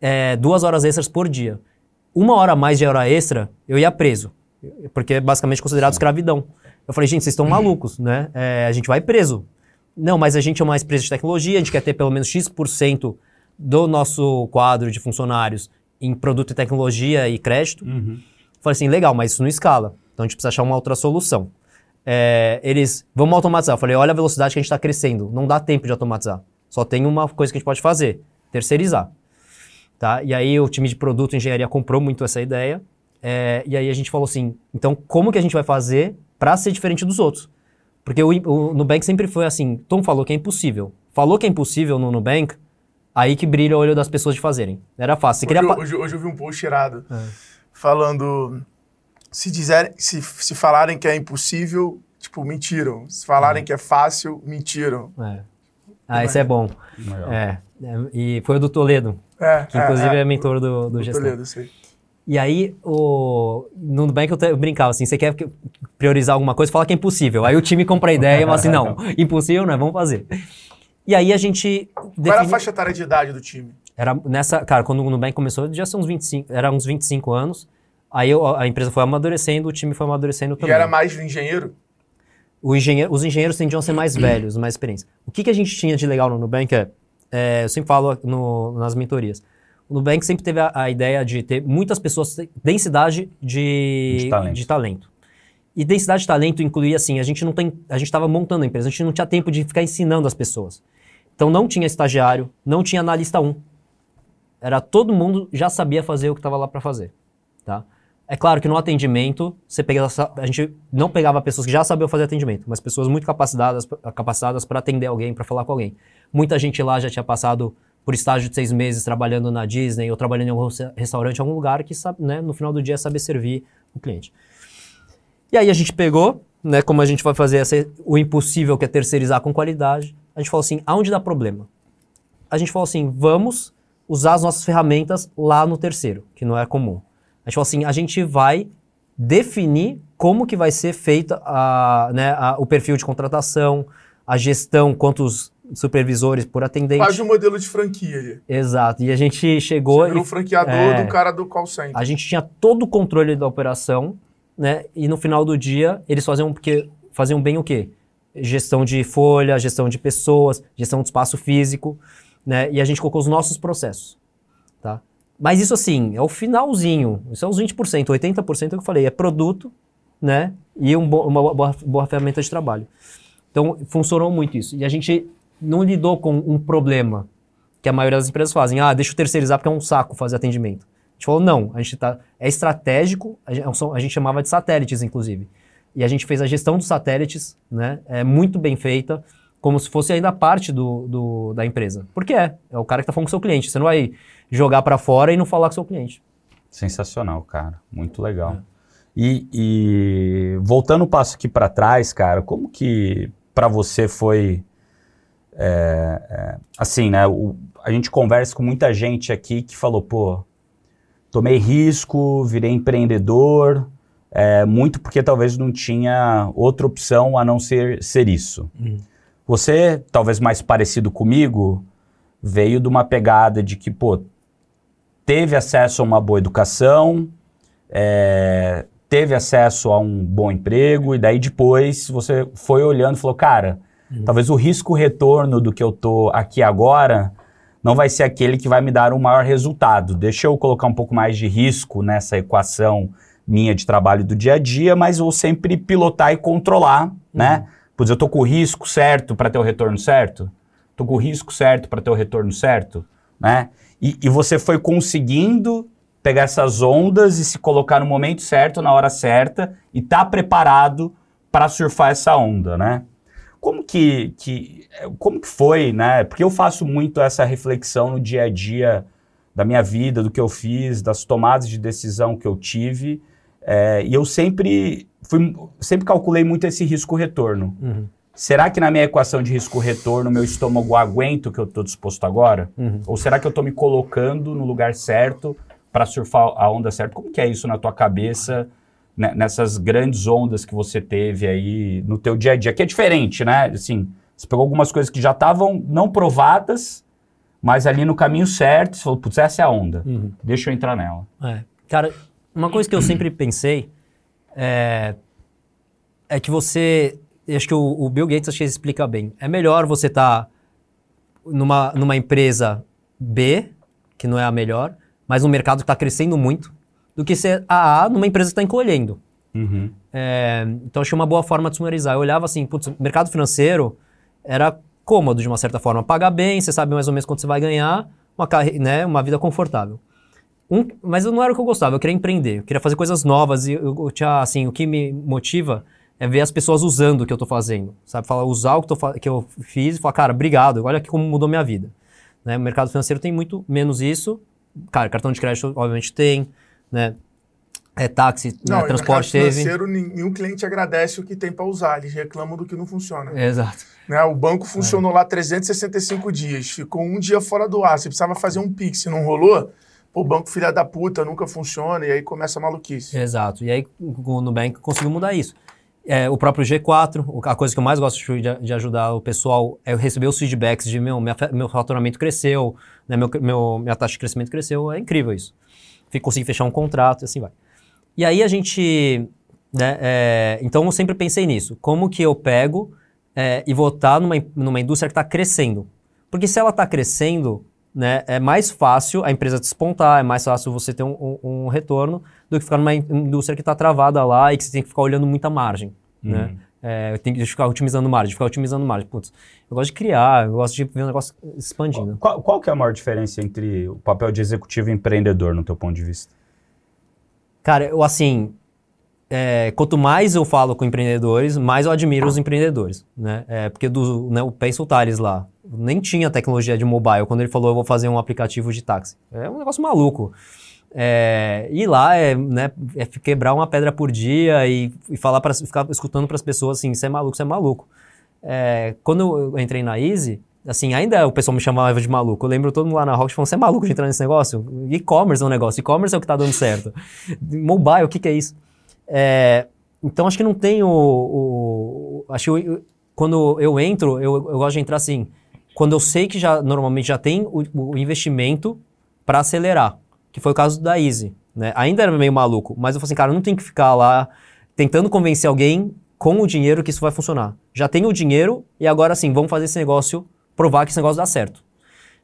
é, duas horas extras por dia. Uma hora a mais de hora extra, eu ia preso. Porque é basicamente considerado escravidão. Eu falei, gente, vocês estão malucos, né? É, a gente vai preso. Não, mas a gente é uma empresa de tecnologia, a gente quer ter pelo menos X% do nosso quadro de funcionários em produto e tecnologia e crédito. Falei assim, legal, mas isso não escala. Então a gente precisa achar uma outra solução. É, eles, vamos automatizar. Eu falei, olha a velocidade que a gente está crescendo. Não dá tempo de automatizar. Só tem uma coisa que a gente pode fazer. terceirizar. Tá? E aí o time de produto e engenharia comprou muito essa ideia. é, e aí a gente falou assim, então como que a gente vai fazer para ser diferente dos outros? Porque o, o Nubank sempre foi assim, Tom falou que é impossível. Falou que é impossível no Nubank, aí que brilha o olho das pessoas de fazerem. Era fácil. Você Hoje, queria eu- hoje, hoje eu vi um post irado É. falando. Se, dizerem, se, se falarem que é impossível, tipo, mentiram. Se falarem Uhum. que é fácil, mentiram. É. Ah, esse é bom. É, é, e foi o do Toledo, É, que inclusive é, mentor do, do do gestor. Toledo, sei. E aí, o... no Nubank eu, te- eu brincava assim, você quer que- priorizar alguma coisa, fala que é impossível. Aí o time compra a ideia e fala assim, não, impossível não é, vamos fazer. E aí a gente... Qual era a faixa etária de idade do time? Era nessa, cara, quando o Nubank começou, já são uns 25, era uns 25 anos. Aí eu- a empresa foi amadurecendo, o time foi amadurecendo E também. era mais engenheiro? O engenheiro- os engenheiros tendiam a ser mais velhos, mais experientes. O que, que a gente tinha de legal no Nubank é, é, eu sempre falo no- nas mentorias, o Nubank sempre teve a, a ideia de ter muitas pessoas, densidade de, De talento. de talento. E densidade de talento incluía assim, a gente não tem, a gente estava montando a empresa, a gente não tinha tempo de ficar ensinando as pessoas. Então não tinha estagiário, não tinha analista 1. Era todo mundo já sabia fazer o que estava lá para fazer, tá? É claro que no atendimento, você pegava, a gente não pegava pessoas que já sabiam fazer atendimento, mas pessoas muito capacitadas, capacitadas para atender alguém, para falar com alguém. Muita gente lá já tinha passado por estágio de seis meses trabalhando na Disney ou trabalhando em algum resta- restaurante, em algum lugar que sabe, né, no final do dia saber servir o cliente. E aí a gente pegou, né, como a gente vai fazer essa- o impossível que é terceirizar com qualidade, a gente falou assim, aonde dá problema? A gente falou assim, vamos usar as nossas ferramentas lá no terceiro, que não é comum. A gente falou assim, a gente vai definir como que vai ser feita a, né, a- o perfil de contratação, a gestão, quantos supervisores por atendente. Quase um modelo de franquia ali. Exato. E a gente chegou Você virou um franqueador é. do cara do call center. a gente tinha todo o controle da operação, né? E no final do dia, eles faziam porque faziam bem o quê? Gestão de folha, gestão de pessoas, gestão de espaço físico, né? E a gente colocou os nossos processos, tá? Mas isso assim, é o finalzinho. Isso é os 20%, 80% é o que eu falei, é produto, né? E um bo- uma boa, boa ferramenta de trabalho. Então, funcionou muito isso. E a gente não lidou com um problema que a maioria das empresas fazem. Ah, deixa eu terceirizar porque é um saco fazer atendimento. A gente falou, não, a gente tá, é estratégico, a gente, a gente chamava de satélites, inclusive. E a gente fez a gestão dos satélites, né? É muito bem feita, como se fosse ainda parte do, do- da empresa. Porque é, é o cara que tá falando com o seu cliente. Você não vai jogar para fora e não falar com o seu cliente. Sensacional, cara. Muito legal. E, e voltando um passo aqui para trás, cara, como que para você foi é, é, assim, né? o- a gente conversa com muita gente aqui que falou, pô, tomei risco, virei empreendedor, é, muito porque talvez não tinha outra opção a não ser ser isso. Você, talvez mais parecido comigo, veio de uma pegada de que, pô, teve acesso a uma boa educação, é, teve acesso a um bom emprego, e daí depois você foi olhando e falou, cara, talvez o risco-retorno do que eu tô aqui agora não vai ser aquele que vai me dar um maior resultado. Deixa eu colocar um pouco mais de risco nessa equação minha de trabalho do dia a dia, mas vou sempre pilotar e controlar, né? Pois eu tô com o risco certo para ter o retorno certo, tô com o risco certo para ter o retorno certo, né? E, e você foi conseguindo pegar essas ondas e se colocar no momento certo, na hora certa, e tá preparado para surfar essa onda, né? Como que, que, como que foi, né? Porque eu faço muito essa reflexão no dia a dia da minha vida, do que eu fiz, das tomadas de decisão que eu tive, é, e eu sempre, fui, sempre calculei muito esse risco-retorno. Uhum. Será que na minha equação de risco-retorno meu estômago aguenta o que eu estou disposto agora? Uhum. Ou será que eu estou me colocando no lugar certo para surfar a onda certa? Como que é isso na tua cabeça, né, nessas grandes ondas que você teve aí no teu dia a dia? Que é diferente, né? Assim, você pegou algumas coisas que já estavam não provadas, mas ali no caminho certo, você falou, putz, essa é a onda. Uhum. Deixa eu entrar nela. É. Cara, uma coisa que eu sempre pensei é, é que você. Acho que o, o Bill Gates acho que explica bem. É melhor você estar numa, numa empresa B, que não é a melhor, mas num mercado que está crescendo muito, do que ser a A numa empresa que está encolhendo. Uhum. É, então achei uma boa forma de sumarizar. Eu olhava assim, putz, o mercado financeiro era cômodo de uma certa forma. Paga bem, você sabe mais ou menos quanto você vai ganhar, uma, né, uma vida confortável. Um- mas não era o que eu gostava, eu queria empreender, eu queria fazer coisas novas e eu, eu tinha, assim, o que me motiva é ver as pessoas usando o que eu tô fazendo, sabe? Falar, usar o que, tô que eu fiz e falar, cara, obrigado, olha aqui como mudou minha vida. Né? O mercado financeiro tem muito menos isso. Cara, cartão de crédito obviamente tem, né? É táxi, né? Não, e no transporte teve. financeiro, nenhum cliente agradece o que tem para usar. Eles reclamam do que não funciona. Exato. Né? O banco funcionou lá 365 dias, ficou um dia fora do ar. Você precisava fazer um Pix, não rolou? Pô, o banco filha da puta nunca funciona e aí começa a maluquice. Exato. E aí o Nubank conseguiu mudar isso. É, o próprio G4, o- a coisa que eu mais gosto de, de ajudar o pessoal é eu receber os feedbacks de meu, minha meu faturamento cresceu, né, meu, meu- minha taxa de crescimento cresceu. É incrível isso. Fico- Consegui fechar um contrato e assim vai. E aí a gente. né, é, então eu sempre pensei nisso. Como que eu pego é, e vou estar numa, numa indústria que está crescendo? Porque se ela está crescendo, né, é mais fácil a empresa despontar, é mais fácil você ter um, um- um retorno do que ficar numa in- indústria que está travada lá e que você tem que ficar olhando muita margem. Né? É, tem que ficar otimizando margem, ficar otimizando margem. Putz, eu gosto de criar, eu gosto de ver um negócio expandindo. Qual, qual que é a maior diferença entre o papel de executivo e empreendedor, no teu ponto de vista? Cara, eu assim, é, quanto mais eu falo com empreendedores, mais eu admiro os empreendedores, né? É, porque do, né, o pensa o Thales lá, nem tinha tecnologia de mobile quando ele falou eu vou fazer um aplicativo de táxi. É um negócio maluco. É, e lá é, né, é quebrar uma pedra por dia e, e falar para ficar escutando para as pessoas assim, você é maluco, você é maluco. É, quando eu entrei na Easy, assim, ainda o pessoal me chamava de maluco. Eu lembro todo mundo lá na Rock falando, você é maluco de entrar nesse negócio? E-commerce é um negócio, e-commerce é o que tá dando certo. Mobile, o que que é isso? É, então acho que não tem o... o- acho que eu- quando eu entro, eu, eu gosto de entrar assim, quando eu sei que já normalmente já tem o, o investimento para acelerar, que foi o caso da Easy. Né? Ainda era meio maluco, mas eu falei assim, cara, não tem que ficar lá tentando convencer alguém com o dinheiro que isso vai funcionar. Já tenho o dinheiro e agora sim, vamos fazer esse negócio, provar que esse negócio dá certo.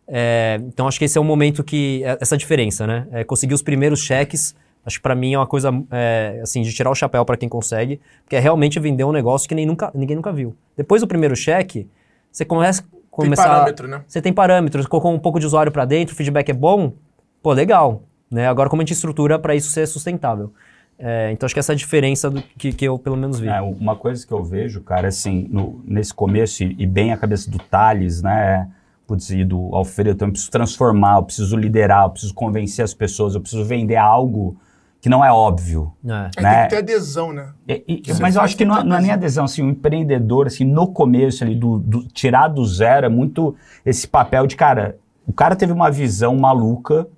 É, então acho que esse é o momento que é- essa diferença, né? É conseguir os primeiros cheques. Acho que para mim é uma coisa é, assim de tirar o chapéu para quem consegue, porque é realmente vender um negócio que nem nunca, ninguém nunca viu. Depois do primeiro cheque, você começa Tem começar parâmetro, né? você tem parâmetros, colocou um pouco de usuário para dentro, o feedback é bom, pô, legal. Né? Agora, como a gente estrutura para isso ser sustentável? É, então, acho que essa é a diferença do que, que eu, pelo menos, vi. É, uma coisa que eu vejo, cara, assim, no- nesse começo, e, e bem a cabeça do Thales, né? Putz, e do Alfredo, então eu preciso transformar, eu preciso liderar, eu preciso convencer as pessoas, eu preciso vender algo que não é óbvio. É. É, Né? Tem que ter adesão, né? E- e- mas eu acho que não, tanta não é nem adesão, assim, o empreendedor, assim, no começo ali, do, do- tirar do zero, é muito esse papel de, cara, o cara teve uma visão maluca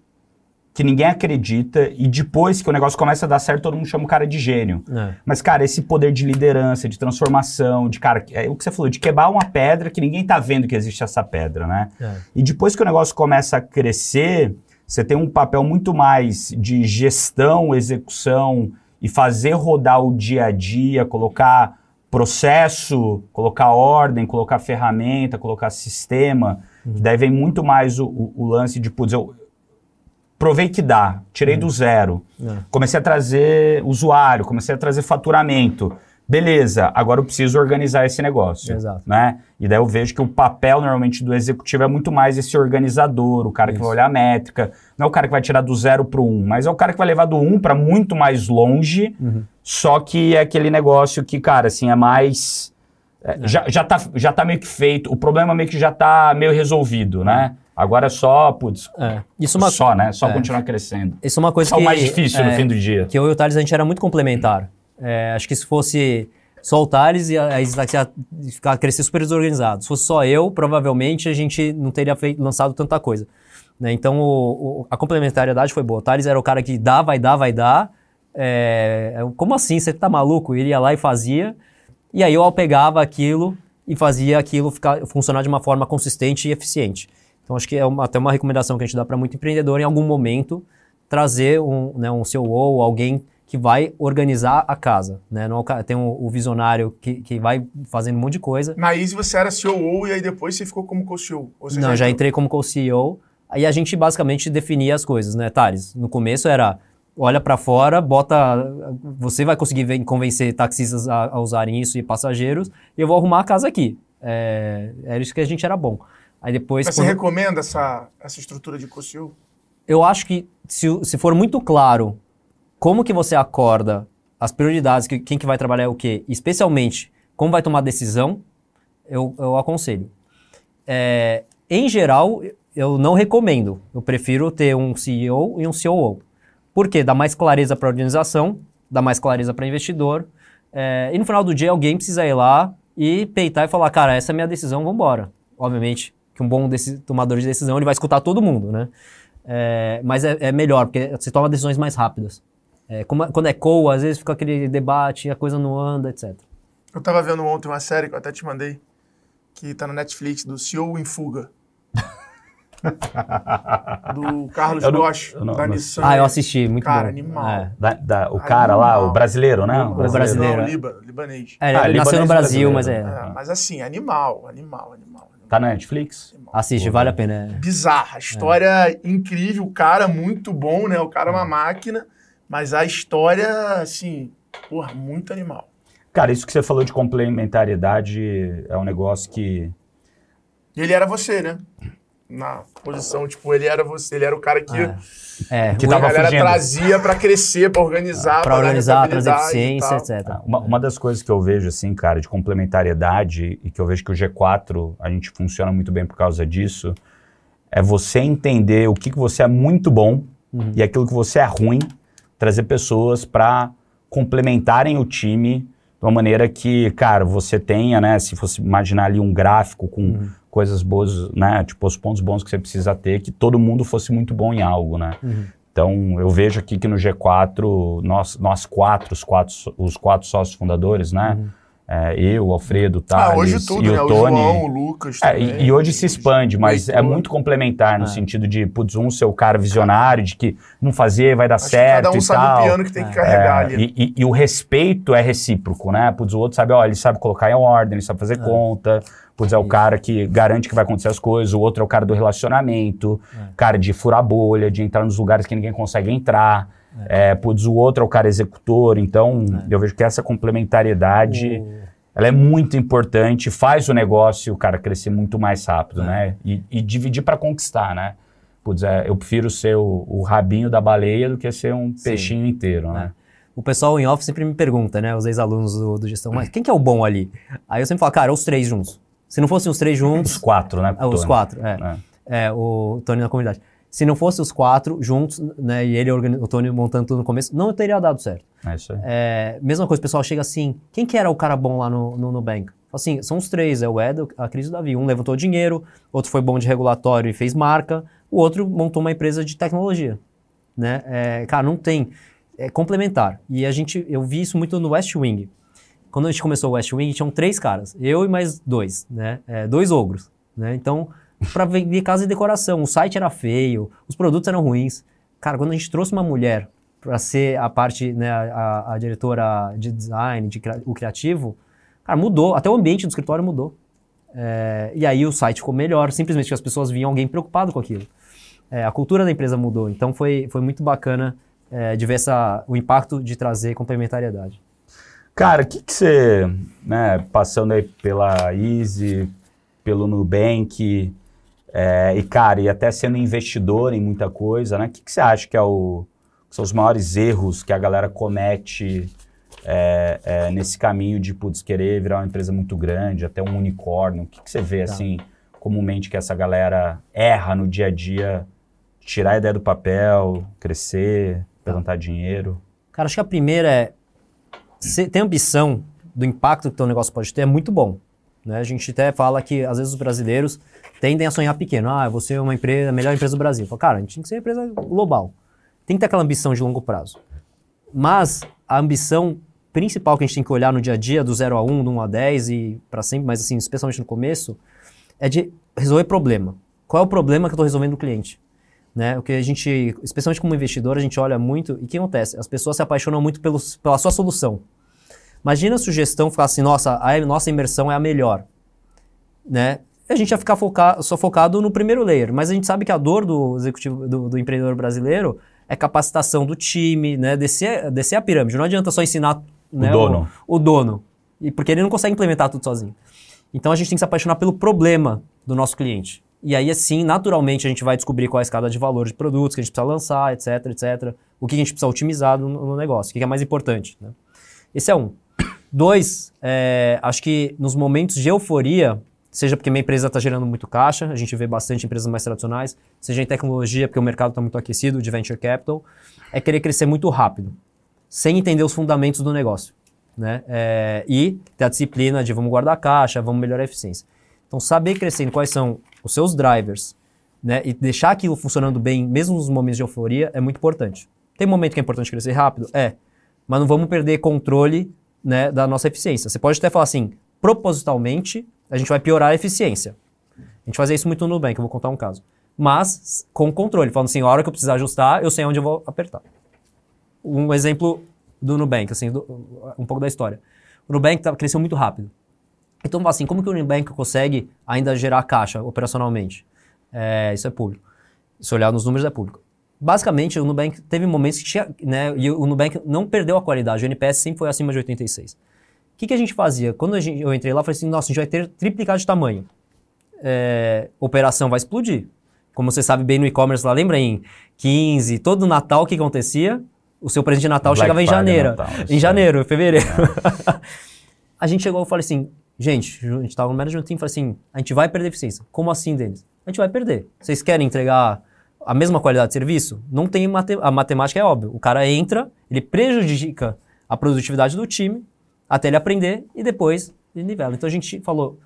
que ninguém acredita e depois que o negócio começa a dar certo, todo mundo chama o cara de gênio. É. Mas, cara, esse poder de liderança, de transformação, de, cara, é o que você falou, de quebrar uma pedra que ninguém tá vendo que existe essa pedra, né? É. E depois que o negócio começa a crescer, você tem um papel muito mais de gestão, execução e fazer rodar o dia a dia, colocar processo, colocar ordem, colocar ferramenta, colocar sistema. Daí vem muito mais o, o- o lance de, putz, eu provei que dá, tirei do zero. É. Comecei a trazer usuário, comecei a trazer faturamento. Beleza, agora eu preciso organizar esse negócio. Exato. Né? E daí eu vejo que o papel normalmente do executivo é muito mais esse organizador, o cara que Isso. vai olhar a métrica, não é o cara que vai tirar do zero para o um, mas é o cara que vai levar do um para muito mais longe, Uhum. só que é aquele negócio que, cara, assim, é mais. é, Já, já, tá, já tá meio que feito, o problema meio que já tá meio resolvido, né? Agora é só, putz, É. Isso, é uma, só, né? Só é. continuar crescendo. isso é uma coisa Só que... o mais difícil no é, fim do dia. Que eu e o Thales, a gente era muito complementar. É, acho que se fosse só o Thales, ia, a Isaac ia ficar, crescer super desorganizado. Se fosse só eu, provavelmente a gente não teria feito, lançado tanta coisa. Né? Então, o- o- a complementariedade foi boa. O Thales era o cara que dá, vai dar, vai dar. É, como assim? Você tá maluco? Ele ia lá e fazia. E aí eu pegava aquilo e fazia aquilo ficar, funcionar de uma forma consistente e eficiente. Então, acho que é uma- até uma recomendação que a gente dá para muito empreendedor em algum momento trazer um, né, um CEO ou alguém que vai organizar a casa. Né? Não é o tem o, o visionário que, que vai fazendo um monte de coisa. Na Easy você era CEO e aí depois você ficou como co-CEO. Não, já entrou- entrei como co-CEO. Aí a gente basicamente definia as coisas, né, Thales? No começo era olha para fora, bota. Você vai conseguir ven- convencer taxistas a, a usarem isso e passageiros, e eu vou arrumar a casa aqui. É, era isso que a gente era bom. Aí depois. Mas você recomenda essa, essa estrutura de co-CEO? eu acho que se, se for muito claro como que você acorda, as prioridades, que, quem que vai trabalhar o quê, especialmente como vai tomar decisão, eu, eu aconselho. É, em geral, eu não recomendo. Eu prefiro ter um CEO e um COO. Por quê? Dá mais clareza para a organização, dá mais clareza para o investidor. é, e no final do dia, alguém precisa ir lá e peitar e falar, cara, essa é a minha decisão, vamos embora. Obviamente que um bom tomador de decisão, ele vai escutar todo mundo, né? É, mas é, é melhor, porque você toma decisões mais rápidas. É, como- quando é co, às vezes fica aquele debate, a coisa não anda, etc. Eu tava vendo ontem uma série que eu até te mandei, que tá na Netflix, do CEO em Fuga. do Carlos Eu não- Bosch, eu não- da não Nissan. Ah, eu assisti, muito Cara, bom. animal. É. Da- da- o cara lá, o brasileiro, né? O brasileiro. Não, é. Líbano, libanês. É, Ah, ele nasceu no Brasil, brasileiro. mas é. É, mas assim, animal, animal, animal. Tá na Netflix? Assiste, vale a pena. é. Bizarra. História incrível, o cara muito bom, né? O cara é uma máquina, mas a história, assim, porra, muito animal. Cara, isso que você falou de complementariedade é um negócio que. Ele era você, né? Na posição, tipo, ele era você, ele era o cara que, É, Que o- a tava galera fugindo. trazia pra crescer, pra organizar, pra dar organizar, trazer eficiência, etc. Uma, uma das coisas que eu vejo, assim, cara, de complementariedade e que eu vejo que o G4 a gente funciona muito bem por causa disso, é você entender o que, que você é muito bom Uhum. e aquilo que você é ruim, trazer pessoas para complementarem o time de uma maneira que, cara, você tenha, né, se fosse imaginar ali um gráfico com Uhum. Coisas boas, né, tipo os pontos bons que você precisa ter, que todo mundo fosse muito bom em algo, né. Uhum. Então, eu vejo aqui que no G4, nós, nós quatro, os quatro, os quatro sócios fundadores, né? Uhum. É, eu, o Alfredo, o Ah, Thales hoje tudo, e né? o O Tony. João, o Lucas É, também. e, e hoje se expande, mas é muito complementar no É. sentido de, putz, um ser o cara visionário, de que não fazer, vai dar Acho que certo cada um e sabe tal. o piano que tem que É, carregar É, ali. e, e- e o respeito é recíproco, né? Putz, o outro sabe, ó, ele sabe colocar em ordem, ele sabe fazer conta. Putz, é o cara que garante que vai acontecer as coisas. O outro é o cara do relacionamento, cara de furar bolha, de entrar nos lugares que ninguém consegue entrar. É. putz, o outro é o cara executor. Então, eu vejo que essa complementariedade, O- ela é muito importante, faz o negócio, o cara, crescer muito mais rápido, né? E, e dividir para conquistar, né? Putz, é, eu prefiro ser o, o rabinho da baleia do que ser um Sim. peixinho inteiro, né? O pessoal em off sempre me pergunta, né? Os ex-alunos do, do gestão, mas quem que é o bom ali? Aí eu sempre falo, cara, os três juntos. Se não fossem os três Os juntos, quatro, né? ah, os quatro, é. É. É, o Tony na comunidade. Se não fosse os quatro juntos, né, e ele, o Tony montando tudo no começo, não teria dado certo. É isso aí. É, mesma coisa, o pessoal chega assim, quem que era o cara bom lá no, no Nubank? Fala Assim, são os três, é o Ed, a Cris e o Davi. Um levantou dinheiro, outro foi bom de regulatório e fez marca, o outro montou uma empresa de tecnologia. Né? É, cara, não tem. É complementar. E a gente, eu vi isso muito no West Wing. Quando a gente começou o West Wing, tinham três caras, eu e mais dois, né? É, dois ogros. Né? Então, para vender casa e decoração, o site era feio, os produtos eram ruins. Cara, quando a gente trouxe uma mulher para ser a parte, né, a, a diretora de design, de cria- o criativo, cara, mudou. Até o ambiente do escritório mudou. É, e aí o site ficou melhor, simplesmente porque as pessoas viam alguém preocupado com aquilo. É, a cultura da empresa mudou. Então foi, foi muito bacana é, de ver essa, o impacto de trazer complementariedade. Cara, o que você, né, passando aí pela Easy, pelo Nubank, é, e cara, e até sendo investidor em muita coisa, né? O que que você acha que é o, que são os maiores erros que a galera comete é, é, nesse caminho de, putz, querer virar uma empresa muito grande, até um unicórnio? O que que você vê, Tá. assim, comumente que essa galera erra no dia a dia, tirar a ideia do papel, crescer, levantar dinheiro? Cara, acho que a primeira é ter ambição do impacto que o teu negócio pode ter é muito bom. Né? A gente até fala que às vezes os brasileiros tendem a sonhar pequeno. Ah, vou ser uma empresa, a melhor empresa do Brasil. Fala, cara, a gente tem que ser uma empresa global. Tem que ter aquela ambição de longo prazo. Mas a ambição principal que a gente tem que olhar no dia a dia, do 0 a 1, do 1 a 10 e para sempre, mas assim, especialmente no começo, é de resolver problema. Qual é o problema que eu estou resolvendo no cliente? Né? O que a gente, especialmente como investidor, a gente olha muito e o que acontece? As pessoas se apaixonam muito pelos, pela sua solução. Imagina a sugestão ficar assim, nossa, a nossa imersão é a melhor, né? A gente ia ficar foca só focado no primeiro layer, mas a gente sabe que a dor do executivo, do, do empreendedor brasileiro é capacitação do time, né? Descer, descer a pirâmide. Não adianta só ensinar né, dono. O, o dono, e porque ele não consegue implementar tudo sozinho. Então a gente tem que se apaixonar pelo problema do nosso cliente. E aí, assim, naturalmente, a gente vai descobrir qual é a escada de valor de produtos que a gente precisa lançar, etc, etc. O que a gente precisa otimizar no, no negócio, o que é mais importante. Né? Esse é um. Dois, é, acho que nos momentos de euforia, seja porque minha empresa está gerando muito caixa, a gente vê bastante empresas mais tradicionais, seja em tecnologia, porque o mercado está muito aquecido, de venture capital, é querer crescer muito rápido, sem entender os fundamentos do negócio. Né? É, e ter a disciplina de vamos guardar caixa, vamos melhorar a eficiência. Então, saber crescendo quais são os seus drivers né, e deixar aquilo funcionando bem, mesmo nos momentos de euforia, é muito importante. Tem momento que é importante crescer rápido? É. Mas não vamos perder controle né, da nossa eficiência. Você pode até falar assim, propositalmente, a gente vai piorar a eficiência. A gente fazia isso muito no Nubank, eu vou contar um caso. Mas com controle, falando assim, a hora que eu precisar ajustar, eu sei onde eu vou apertar. Um exemplo do Nubank, assim, do, um pouco da história. O Nubank tá, cresceu muito rápido. Então, assim, como que o Nubank consegue ainda gerar caixa operacionalmente? É, isso é público. Se olhar nos números, é público. Basicamente, o Nubank teve momentos que tinha, né, e o Nubank não perdeu a qualidade, o NPS sempre foi acima de 86. O que, que a gente fazia? Quando gente, eu entrei lá, eu falei assim, nossa, a gente vai ter triplicado de tamanho. É, operação vai explodir. Como você sabe bem no e-commerce lá, lembra em 15, todo Natal, o que acontecia? O seu presente de Natal Black chegava em janeiro. Natal, em janeiro, fevereiro. a gente chegou e falei assim, gente, a gente estava no management team e falei assim, a gente vai perder eficiência. Como assim, Denis? A gente vai perder. Vocês querem entregar a mesma qualidade de serviço? Não tem mate a matemática é óbvio. O cara entra, ele prejudica a produtividade do time até ele aprender e depois ele nivela. Então a gente falou,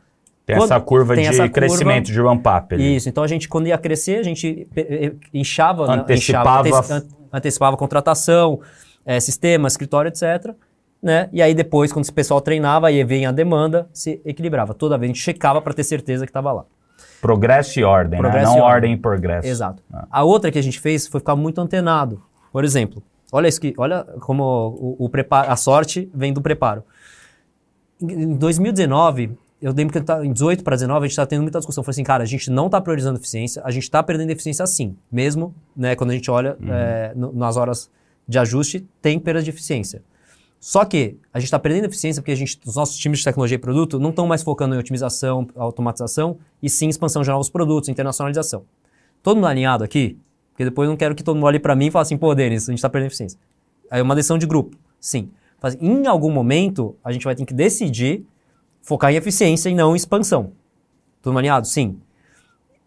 Tem Quando- essa curva tem de essa curva- crescimento, de ramp-up. ali. isso, então a gente, quando ia crescer, a gente eh, inchava, né, Antecipava- inchava, ante- antecipava contratação, eh, sistema, escritório, etc. Né? E aí depois, quando esse pessoal treinava, aí vinha a demanda, se equilibrava. Toda vez a gente checava para ter certeza que estava lá. Progresso e ordem, Progresso né? e Não ordem. ordem e progresso. Exato. Ah. A outra que a gente fez foi ficar muito antenado. Por exemplo, olha isso que, olha como o, o preparo, a sorte vem do preparo. Em em 2019, eu lembro que tá- em 18 para 19 a gente está tendo muita discussão. Falei assim, cara, a gente não está priorizando eficiência, a gente está perdendo eficiência sim. Mesmo, né, quando a gente olha é, no- nas horas de ajuste, tem perda de eficiência. Só que a gente está perdendo eficiência porque a gente, os nossos times de tecnologia e produto não estão mais focando em otimização, automatização e sim expansão de novos produtos, internacionalização. Todo mundo alinhado aqui? Porque depois eu não quero que todo mundo olhe para mim e fale assim, pô, Denis, a gente está perdendo eficiência. É uma decisão de grupo, sim. Mas em algum momento, a gente vai ter que decidir focar em eficiência e não em expansão. Todo mundo alinhado? Sim.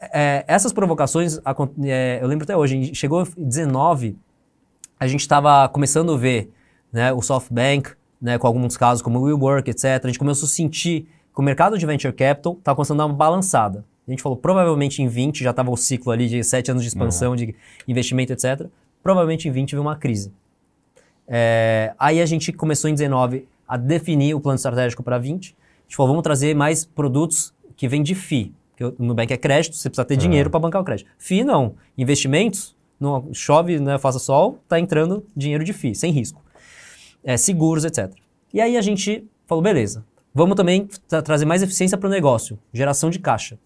É, essas provocações, é, eu lembro até hoje, chegou em 19, a gente estava começando a ver né, o SoftBank, né, com alguns casos como o WeWork, etc. A gente começou a sentir que o mercado de venture capital estava começando a dar uma balançada. A gente falou, provavelmente em 20 já estava o ciclo ali de 7 anos de expansão, de investimento, etc. Provavelmente em 20 veio uma crise. É, aí a gente começou em 19 a definir o plano estratégico para 20. A gente falou, vamos trazer mais produtos que vêm de FII. Porque o Nubank é crédito, você precisa ter dinheiro para bancar o crédito. FII não. Investimentos, não, chove, né, faça sol, tá entrando dinheiro de FII, sem risco. É, seguros, etc. E aí a gente falou, beleza, vamos também tra- trazer mais eficiência para o negócio, geração de caixa.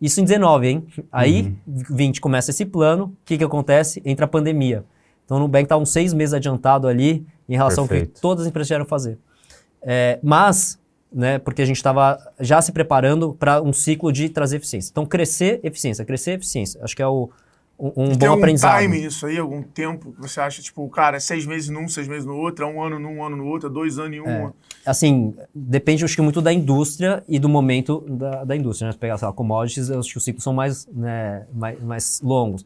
Isso em 19, hein? Aí, 20 começa esse plano, o que, que acontece? Entra a pandemia. Então o Nubank está uns seis meses adiantado ali em relação ao que Perfeito. todas as empresas tiveram fazer. É, mas, né, porque a gente estava já se preparando para um ciclo de trazer eficiência. Então, crescer eficiência, crescer eficiência. Acho que é o, um, um bom tem algum aprendizado. time isso aí, algum tempo que você acha, tipo, cara, é seis meses num, seis meses no outro, é um ano num, um ano no outro, é dois anos em um. Assim, depende, acho que muito da indústria e do momento da, da indústria. Né? Se pegar, sei lá, commodities, eu acho que os ciclos são mais, né, mais, mais longos.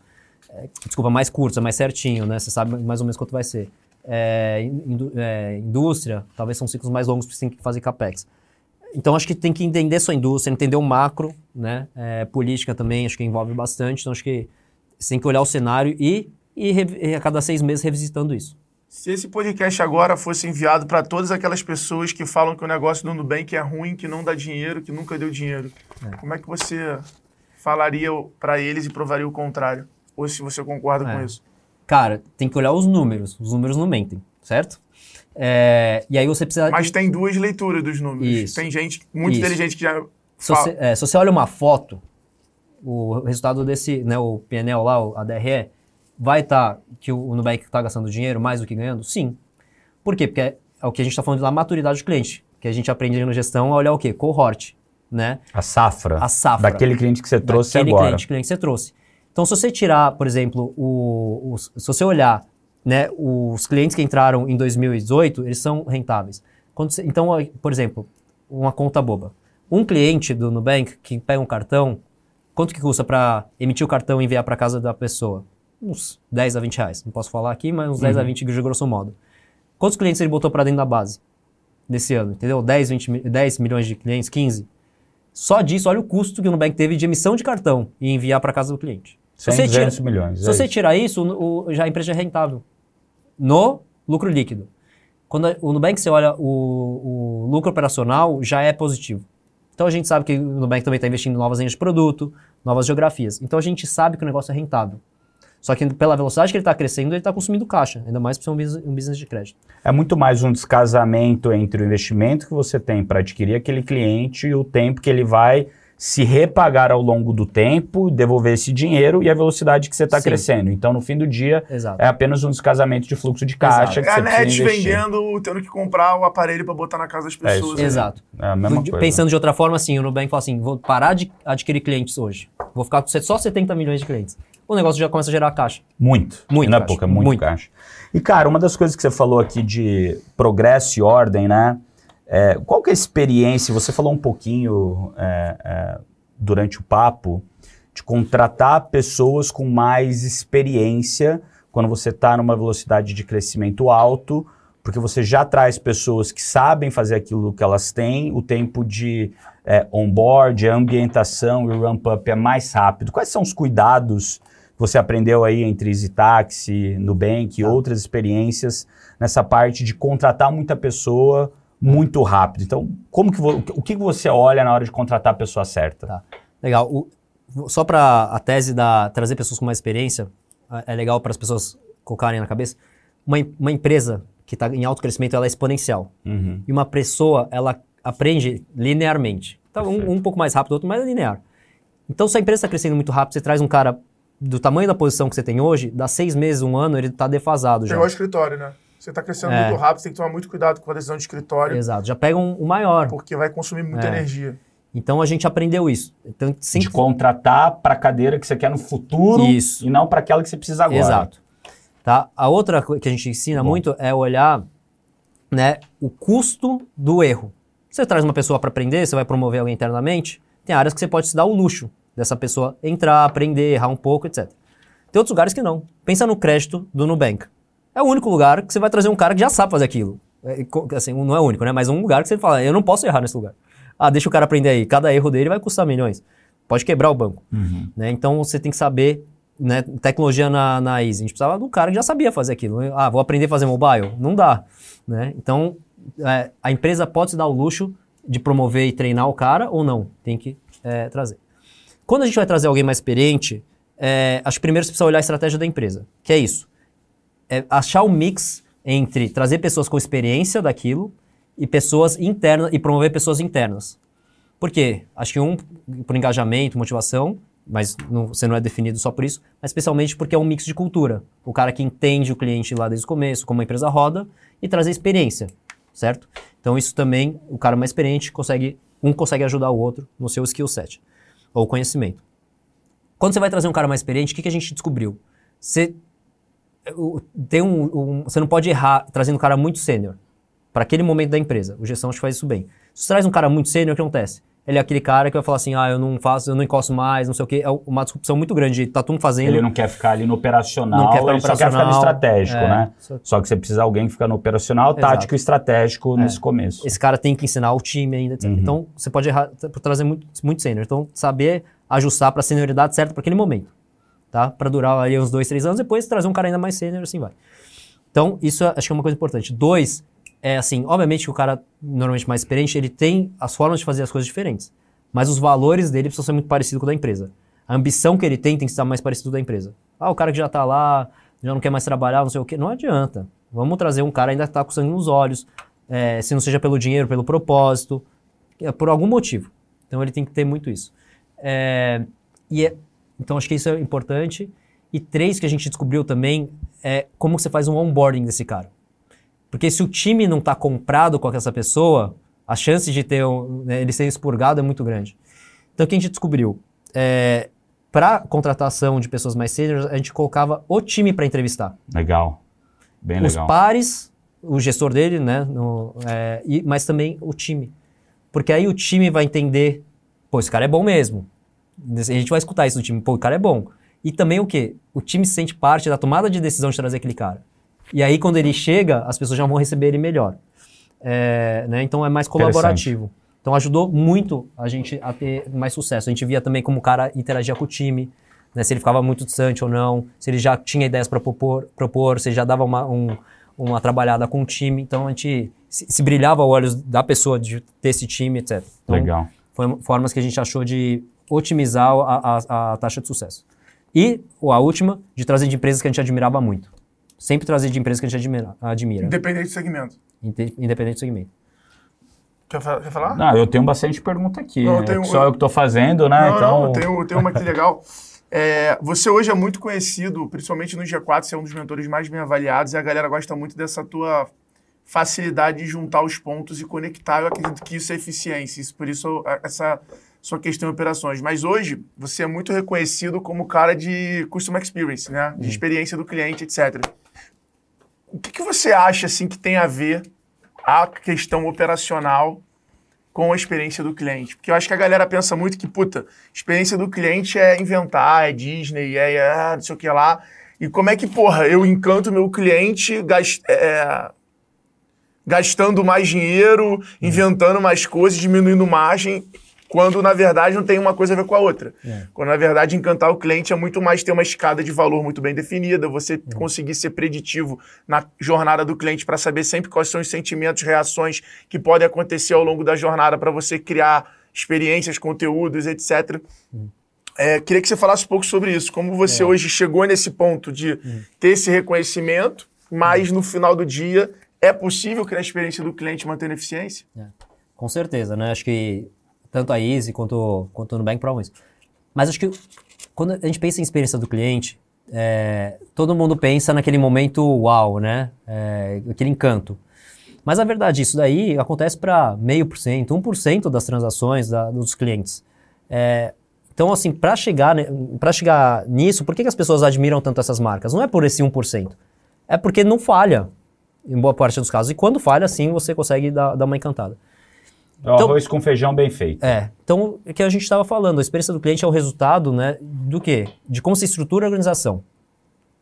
É, desculpa, mais curtos, é mais certinho, né? Você sabe mais ou menos quanto vai ser. É, indu- é, indústria, talvez são ciclos mais longos, porque você tem que fazer capex. Então, acho que tem que entender sua indústria, entender o macro, né? É, política também, acho que envolve bastante. Então, acho que você tem que olhar o cenário e, e, a cada seis meses revisitando isso. Se esse podcast agora fosse enviado para todas aquelas pessoas que falam que o negócio do Nubank é ruim, que não dá dinheiro, que nunca deu dinheiro, como é que você falaria para eles e provaria o contrário? Ou se você concorda É. com isso? Cara, tem que olhar os números. Os números não mentem, certo? É, e aí você precisa. Mas tem duas leituras dos números. Isso. Tem gente muito Isso. inteligente que já. se, você, é, se você olha uma foto, o resultado desse, né, o PNL lá, o- a DRE, vai estar que o Nubank está gastando dinheiro mais do que ganhando? Sim. Por quê? Porque é, é o que a gente está falando da maturidade do cliente. Que a gente aprende na gestão a olhar o quê? Cohort. né? A safra. A safra. Daquele cliente que você trouxe daquele agora. cliente, cliente que você trouxe. Então, se você tirar, por exemplo, o, o- se você olhar, né, os clientes que entraram em 2018, eles são rentáveis. Quando você- então, por exemplo, uma conta boba. Um cliente do Nubank que pega um cartão, quanto que custa para emitir o cartão e enviar para casa da pessoa? Uns 10 a 20 reais. Não posso falar aqui, mas uns 10 a 20 de grosso modo. Quantos clientes ele botou para dentro da base desse ano? Entendeu? 10, 20, mi- 10 milhões de clientes, 15? Só disso, olha o custo que o Nubank teve de emissão de cartão e enviar para casa do cliente. Se 100, você tira, 200 milhões. se é você isso. tirar isso, o, o- já a empresa já é rentável. No lucro líquido. Quando a- o Nubank, você olha, o, o lucro operacional já é positivo. Então a gente sabe que o Nubank também está investindo em novas linhas de produto, novas geografias. Então a gente sabe que o negócio é rentável. Só que pela velocidade que ele está crescendo, ele está consumindo caixa, ainda mais por ser um business, um business de crédito. É muito mais um descasamento entre o investimento que você tem para adquirir aquele cliente e o tempo que ele vai se repagar ao longo do tempo, devolver esse dinheiro e a velocidade que você está crescendo. Então, no fim do dia, Exato. é apenas um descasamento de fluxo de caixa Exato. que É a net vendendo, tendo que comprar o aparelho pra botar na casa das É isso. pessoas. né? Exato. É a mesma coisa. Pensando de outra forma, assim, o Nubank fala assim, vou parar de adquirir clientes hoje. Vou ficar com só 70 milhões de clientes. O negócio já começa a gerar caixa. Muito. Muito Não é pouco, é muito, Muito. caixa. E, cara, uma das coisas que você falou aqui de progresso e ordem, né? É, qual que é a experiência? Você falou um pouquinho é, é, durante o papo de contratar pessoas com mais experiência quando você está numa velocidade de crescimento alto, porque você já traz pessoas que sabem fazer aquilo que elas têm, o tempo de é, onboard, a ambientação e o ramp-up é mais rápido. Quais são os cuidados que você aprendeu aí entre Easy Taxi, Nubank e Tá. outras experiências nessa parte de contratar muita pessoa muito rápido? Então, como que vo- o que você olha na hora de contratar a pessoa certa? Tá. Legal. O- só para a tese da trazer pessoas com mais experiência, é é legal para as pessoas colocarem na cabeça. Uma, uma empresa que está em alto crescimento, ela é exponencial. Uhum. E uma pessoa, ela aprende linearmente. Então, um, um pouco mais rápido, outro mais linear. Então, se a empresa está crescendo muito rápido, você traz um cara do tamanho da posição que você tem hoje, dá seis meses, um ano, ele está defasado já. Pegou o escritório, né? Você tá crescendo É. muito rápido, você tem que tomar muito cuidado com a decisão de escritório, Exato. Já pega um, um maior. porque vai consumir muita É. energia. Então, a gente aprendeu isso. Então, De sempre... contratar para a cadeira que você quer no futuro Isso. e não para aquela que você precisa agora. Exato. Tá? A outra coisa que a gente ensina Bom. muito é olhar né, o custo do erro. Você traz uma pessoa para aprender, você vai promover alguém internamente, tem áreas que você pode se dar o luxo dessa pessoa entrar, aprender, errar um pouco, etc. Tem outros lugares que não. Pensa no crédito do Nubank. É o único lugar que você vai trazer um cara que já sabe fazer aquilo. É, assim, não é o único, né? Mas um lugar que você fala, eu não posso errar nesse lugar. Ah, deixa o cara aprender aí. Cada erro dele vai custar milhões. Pode quebrar o banco. Uhum. né? Então você tem que saber, né? Tecnologia na, na Easy. A gente precisava de um cara que já sabia fazer aquilo. Ah, vou aprender a fazer mobile? Não dá, né? Então é, a empresa pode se dar o luxo de promover e treinar o cara ou não. Tem que é, trazer. Quando a gente vai trazer alguém mais experiente, é, acho que primeiro você precisa olhar a estratégia da empresa, que é isso. É achar o mix entre trazer pessoas com experiência daquilo e pessoas internas e promover pessoas internas. Por quê? Acho que um por engajamento, motivação, mas não- você não é definido só por isso, mas especialmente porque é um mix de cultura. O cara que entende o cliente lá desde o começo, como a empresa roda, e trazer experiência, certo? Então isso também, o cara mais experiente consegue, um consegue ajudar o outro no seu skill set, ou conhecimento. Quando você vai trazer um cara mais experiente, o que, que a gente descobriu? Você, tem um, um- você não pode errar trazendo um cara muito sênior para aquele momento da empresa. O gestão acho que faz isso bem. Se você traz um cara muito sênior, o que acontece? Ele é aquele cara que vai falar assim, ah, eu não faço, eu não encosto mais, não sei o quê. É uma disrupção muito grande. Tá todo mundo fazendo. Ele não quer ficar ali no operacional, Não quer ficar no ele só quer ficar no operacional. estratégico, É. né? Só- Só que você precisa de alguém que fica no operacional, Exato. tático e estratégico É. nesse começo. Esse cara tem que ensinar o time ainda, etc. Uhum. Então, você pode errar por trazer muito, muito sênior. Então, saber ajustar para a senioridade certa para aquele momento, tá? Para durar ali uns dois, três anos, depois trazer um cara ainda mais sênior, assim vai. Então, isso acho que é uma coisa importante. Dois, é assim, obviamente que o cara normalmente mais experiente, ele tem as formas de fazer as coisas diferentes. Mas os valores dele precisam ser muito parecidos com o da empresa. A ambição que ele tem tem que estar mais parecido com o da empresa. Ah, o cara que já está lá, já não quer mais trabalhar, não sei o quê. Não adianta. Vamos trazer um cara que ainda está com sangue nos olhos, é, se não seja pelo dinheiro, pelo propósito, é por algum motivo. Então ele tem que ter muito isso. É, e é- então acho que isso é importante. E três que a gente descobriu também é como você faz um onboarding desse cara. Porque se o time não está comprado com essa pessoa, A chance de ter um, né, ele ser expurgado é muito grande. Então, o que a gente descobriu? É, para contratação de pessoas mais sêniores, a gente colocava o time para entrevistar. Legal. Bem Os legal. pares, o gestor dele, né? no- é, e- mas também o time. Porque aí o time vai entender, pô, esse cara é bom mesmo. A gente vai escutar isso do time, pô, o cara é bom. E também o quê? O time se sente parte da tomada de decisão de trazer aquele cara. E aí, quando ele chega, as pessoas já vão receber ele melhor. É, né? Então é mais colaborativo. Então ajudou muito a gente a ter mais sucesso. A gente via também como o cara interagia com o time, né? se ele ficava muito distante ou não, se ele já tinha ideias para propor, propor, se ele já dava uma, um- uma trabalhada com o time. Então a gente se, se brilhava aos olhos da pessoa de ter esse time, etc. Então, Legal. foi formas que a gente achou de otimizar a, a- a taxa de sucesso. E a última, de trazer de empresas que a gente admirava muito. Sempre trazer de empresas que a gente admira, admira Independente do segmento. independente do segmento. Quer, quer falar? Não, eu tenho bastante pergunta aqui. Não, eu é tenho- só eu que tô fazendo, né? Não, então, não, eu tenho, eu tenho uma aqui legal. É, você hoje é muito conhecido, principalmente no G4, você é um dos mentores mais bem avaliados e a galera gosta muito dessa tua facilidade de juntar os pontos e conectar. Eu acredito que isso é eficiência, isso, por isso essa sua questão em operações. Mas hoje você é muito reconhecido como cara de customer experience, né? De experiência do cliente, etc. O que, que você acha assim que tem a ver a questão operacional com a experiência do cliente. Porque eu acho que a galera pensa muito que, puta, experiência do cliente é inventar, é Disney, é, é não sei o que lá. E como é que, porra, eu encanto meu cliente gas- é, gastando mais dinheiro, inventando mais coisas, diminuindo margem, quando na verdade não tem uma coisa a ver com a outra. Quando na verdade encantar o cliente é muito mais ter uma escada de valor muito bem definida, você conseguir ser preditivo na jornada do cliente para saber sempre quais são os sentimentos, reações que podem acontecer ao longo da jornada para você criar experiências, conteúdos, etc. É, queria que você falasse um pouco sobre isso. Como você hoje chegou nesse ponto de ter esse reconhecimento, mas no final do dia é possível criar a experiência do cliente mantendo eficiência? Com certeza, né? Acho que tanto a Easy quanto, quanto o Nubank provam isso. Mas acho que quando a gente pensa em experiência do cliente, é, todo mundo pensa naquele momento uau, né? É, aquele encanto. Mas a verdade, isso daí acontece para meio por cento, 1% das transações da- dos clientes. É, então, assim, para chegar, chegar nisso, por que, que as pessoas admiram tanto essas marcas? Não é por esse 1%. É porque não falha, em boa parte dos casos. E quando falha, sim, você consegue dar, dar uma encantada. É o então- arroz com feijão bem feito. É, então, o que a gente estava falando, a experiência do cliente é o resultado, né, do quê? De como se estrutura a organização.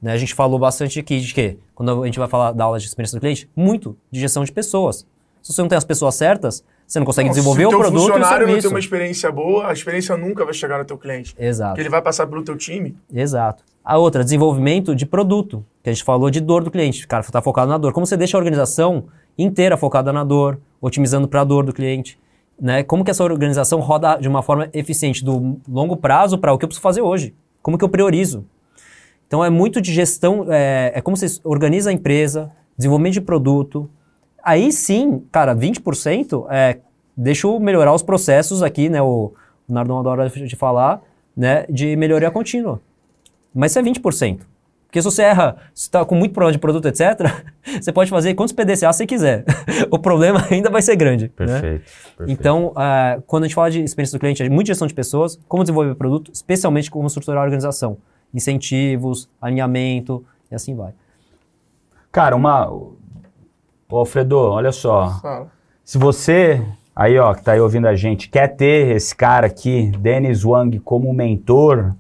Né, a gente falou bastante aqui de quê? Quando a gente vai falar da aula de experiência do cliente, muito de gestão de pessoas. Se você não tem as pessoas certas, você não consegue Não, desenvolver se o teu produto e o funcionário não tem uma experiência boa, a experiência nunca vai chegar no teu cliente. Exato. Porque ele vai passar pelo teu time. Exato. A outra, desenvolvimento de produto, que a gente falou de dor do cliente. O cara está focado na dor. Como você deixa a organização inteira focada na dor, otimizando para a dor do cliente? Né? Como que essa organização roda de uma forma eficiente, do longo prazo para o que eu preciso fazer hoje? Como que eu priorizo? Então é muito de gestão, é, é como você organiza a empresa, desenvolvimento de produto. Aí sim, cara, 20% é, deixa eu melhorar os processos aqui, né? O Nardon adora de falar, né? De melhoria contínua. Mas isso é 20%. Porque se você erra, se está com muito problema de produto, etc., você pode fazer quantos PDCA você quiser. o problema ainda vai ser grande. né? Perfeito. perfeito. Então, ah, quando a gente fala de experiência do cliente, é muito gestão de pessoas, como desenvolver produto, especialmente como estruturar a organização. Incentivos, alinhamento e assim vai. Cara, uma. Ô, Alfredo, olha só. Fala. Se você, aí ó, que tá aí ouvindo a gente, quer ter esse cara aqui, Denis Wang, como mentor,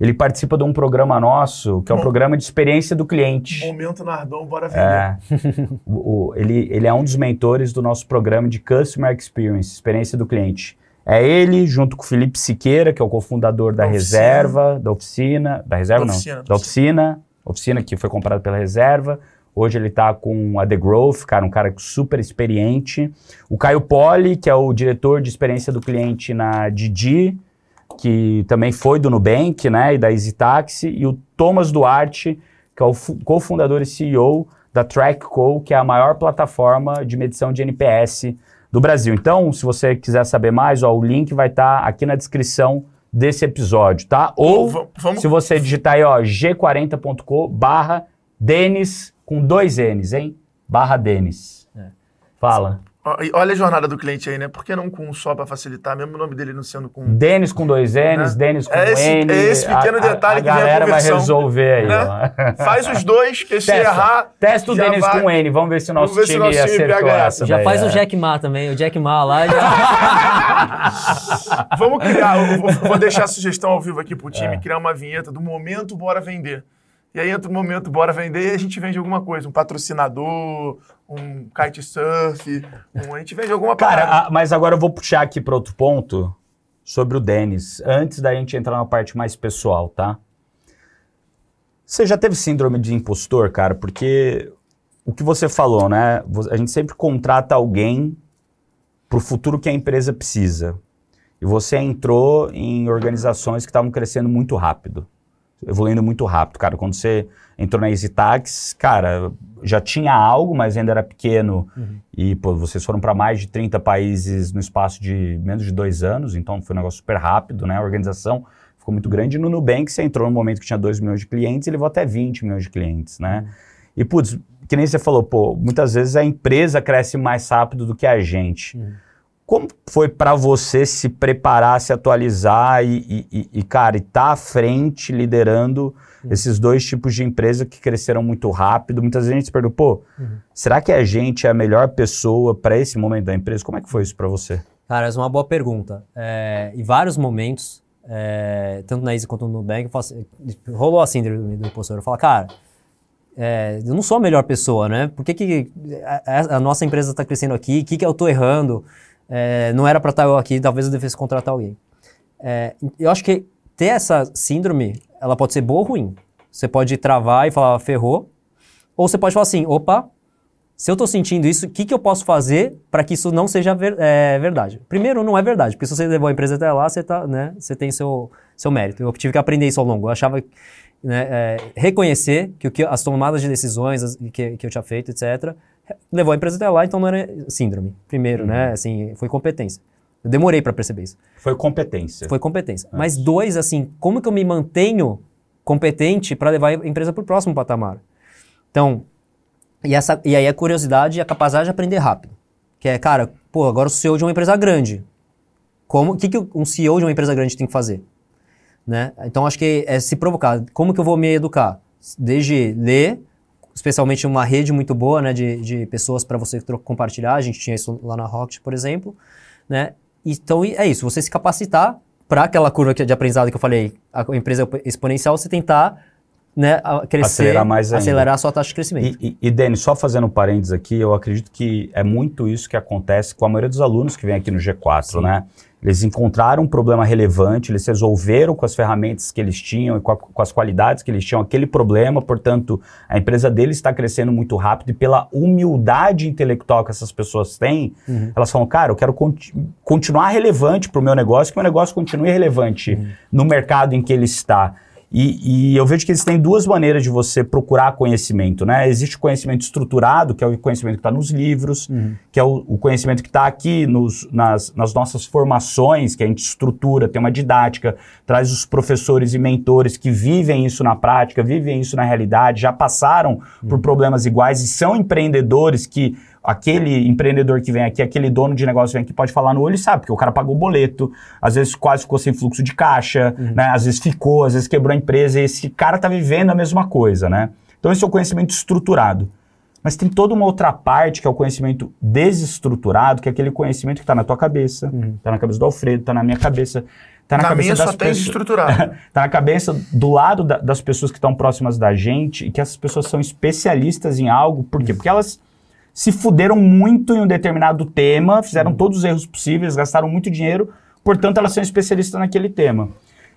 ele participa de um programa nosso, que é o Bom. programa de experiência do cliente. Momento Nardon, bora vender. É. O- ele, ele é um dos mentores do nosso programa de Customer Experience, experiência do cliente. É ele, junto com o Felipe Siqueira, que é o cofundador da, Da oficina. reserva, da oficina, da reserva Da não, oficina, da oficina, oficina que foi comprada pela reserva. Hoje ele tá com a The Growth, cara, um cara super experiente. O Caio Poli, que é o diretor de experiência do cliente na Didi, que também foi do Nubank, né, e da Easy Taxi, e o Thomas Duarte, que é o fu- cofundador e CEO da TrackCo, que é a maior plataforma de medição de NPS do Brasil. Então, se você quiser saber mais, ó, o link vai estar aqui na descrição desse episódio, tá? Ou Va- vamos, se você digitar aí, ó, g40.com barra Denis com dois N's, hein? Barra Denis. É. Fala. Olha a jornada do cliente aí, né? Por que não com um só pra facilitar, mesmo o nome dele não sendo com. Denis com dois N's, Né? Denis com É esse- N. é esse pequeno a, a- detalhe a que vem a galera vai resolver aí, né? Faz os dois, que se Testa. errar. Testa o Denis vai- com N, vamos ver se o nosso Vamos ver se o time nosso time acertou pega essa. Já daí, faz é. o Jack Ma também. O Jack Ma lá já. Vamos criar, vou, vou deixar a sugestão ao vivo aqui pro time, É. criar uma vinheta do momento Bora Vender. E aí entra o momento Bora Vender e a gente vende alguma coisa, um patrocinador, um kitesurf, um, a gente vende alguma Cara, parada. a- mas agora eu vou puxar aqui para outro ponto sobre o Denis, antes da gente entrar na parte mais pessoal, tá? Você já teve síndrome de impostor, cara? Porque o que você falou, né? A gente sempre contrata alguém pro futuro que a empresa precisa. E você entrou em organizações que estavam crescendo muito rápido, evoluindo muito rápido, cara. Quando você entrou na EasyTax, cara, já tinha algo, mas ainda era pequeno. E, pô, vocês foram para mais de 30 países no espaço de menos de dois anos, então foi um negócio super rápido, né? A organização ficou muito grande. No Nubank, você entrou no momento que tinha 2 milhões de clientes e levou até 20 milhões de clientes, né? E, putz, que nem você falou, pô, muitas vezes a empresa cresce mais rápido do que a gente. Como foi para você se preparar, se atualizar e, e- e- cara, estar à frente, liderando esses dois tipos de empresa que cresceram muito rápido? Muitas vezes a gente se pergunta, pô, será que a gente é a melhor pessoa para esse momento da empresa? Como é que foi isso para você? Cara, essa é uma boa pergunta. É, em vários momentos, é, tanto na Easy quanto no Nubank, assim, rolou a síndrome do impostor. Eu falo, cara, é, eu não sou a melhor pessoa, né? Por que, que a, a nossa empresa está crescendo aqui? O que, que eu estou errando? É, não era para estar eu aqui, talvez eu devesse contratar alguém. É, eu acho que ter essa síndrome, ela pode ser boa ou ruim. Você pode travar e falar, ferrou. Ou você pode falar assim, opa, se eu estou sentindo isso, o que, que eu posso fazer para que isso não seja ver- é, verdade? Primeiro, não é verdade, porque se você levou a empresa até lá, você, tá, né, você tem seu, seu mérito. Eu tive que aprender isso ao longo. Eu achava, né, é, reconhecer que, o que as tomadas de decisões que, que eu tinha feito, etc., levou a empresa até lá, então não era síndrome. Primeiro, né, assim, foi competência. Eu demorei para perceber isso. Foi competência. Foi competência. Mas dois, assim, como que eu me mantenho competente para levar a empresa para o próximo patamar? Então, e, essa, e aí a curiosidade e a capacidade de aprender rápido. Que é, cara, pô, agora sou CEO de uma empresa grande. Como, o que, que um CEO de uma empresa grande tem que fazer? Né? Então, acho que é se provocar. Como que eu vou me educar? Desde ler, especialmente uma rede muito boa né, de, de pessoas para você compartilhar. A gente tinha isso lá na Rocket, por exemplo. Né? Então, é isso. Você se capacitar para aquela curva de aprendizado que eu falei, a empresa exponencial, você tentar né, crescer, Acelerar mais ainda. acelerar a sua taxa de crescimento. E, e, e Denis, só fazendo um parênteses aqui, eu acredito que é muito isso que acontece com a maioria dos alunos que vem aqui no G4, Sim. né? Eles encontraram um problema relevante, eles resolveram com as ferramentas que eles tinham e com, a- com as qualidades que eles tinham aquele problema, portanto, a empresa deles está crescendo muito rápido e pela humildade intelectual que essas pessoas têm, Uhum. elas falam, cara, eu quero conti- continuar relevante para o meu negócio, que o meu negócio continue relevante Uhum. no mercado em que ele está. E, e eu vejo que eles têm duas maneiras de você procurar conhecimento, né? Existe o conhecimento estruturado, que é o conhecimento que está nos livros, que é o, o conhecimento que está aqui nos- nas, nas nossas formações, que a gente estrutura, tem uma didática, traz os professores e mentores que vivem isso na prática, vivem isso na realidade, já passaram por problemas iguais e são empreendedores que aquele empreendedor que vem aqui, aquele dono de negócio vem aqui, pode falar no olho e sabe, porque o cara pagou o boleto, às vezes quase ficou sem fluxo de caixa, né? Às vezes ficou, às vezes quebrou a empresa, e esse cara tá vivendo a mesma coisa, né? Então esse é o conhecimento estruturado. Mas tem toda uma outra parte que é o conhecimento desestruturado, que é aquele conhecimento que está na tua cabeça, está na cabeça do Alfredo, está na minha cabeça, está na, Na cabeça das tem pessoas. desestruturado. Tá na cabeça do lado da- das pessoas que estão próximas da gente e que essas pessoas são especialistas em algo. Por quê? Porque elas se fuderam muito em um determinado tema, fizeram todos os erros possíveis, gastaram muito dinheiro, portanto elas são especialistas naquele tema.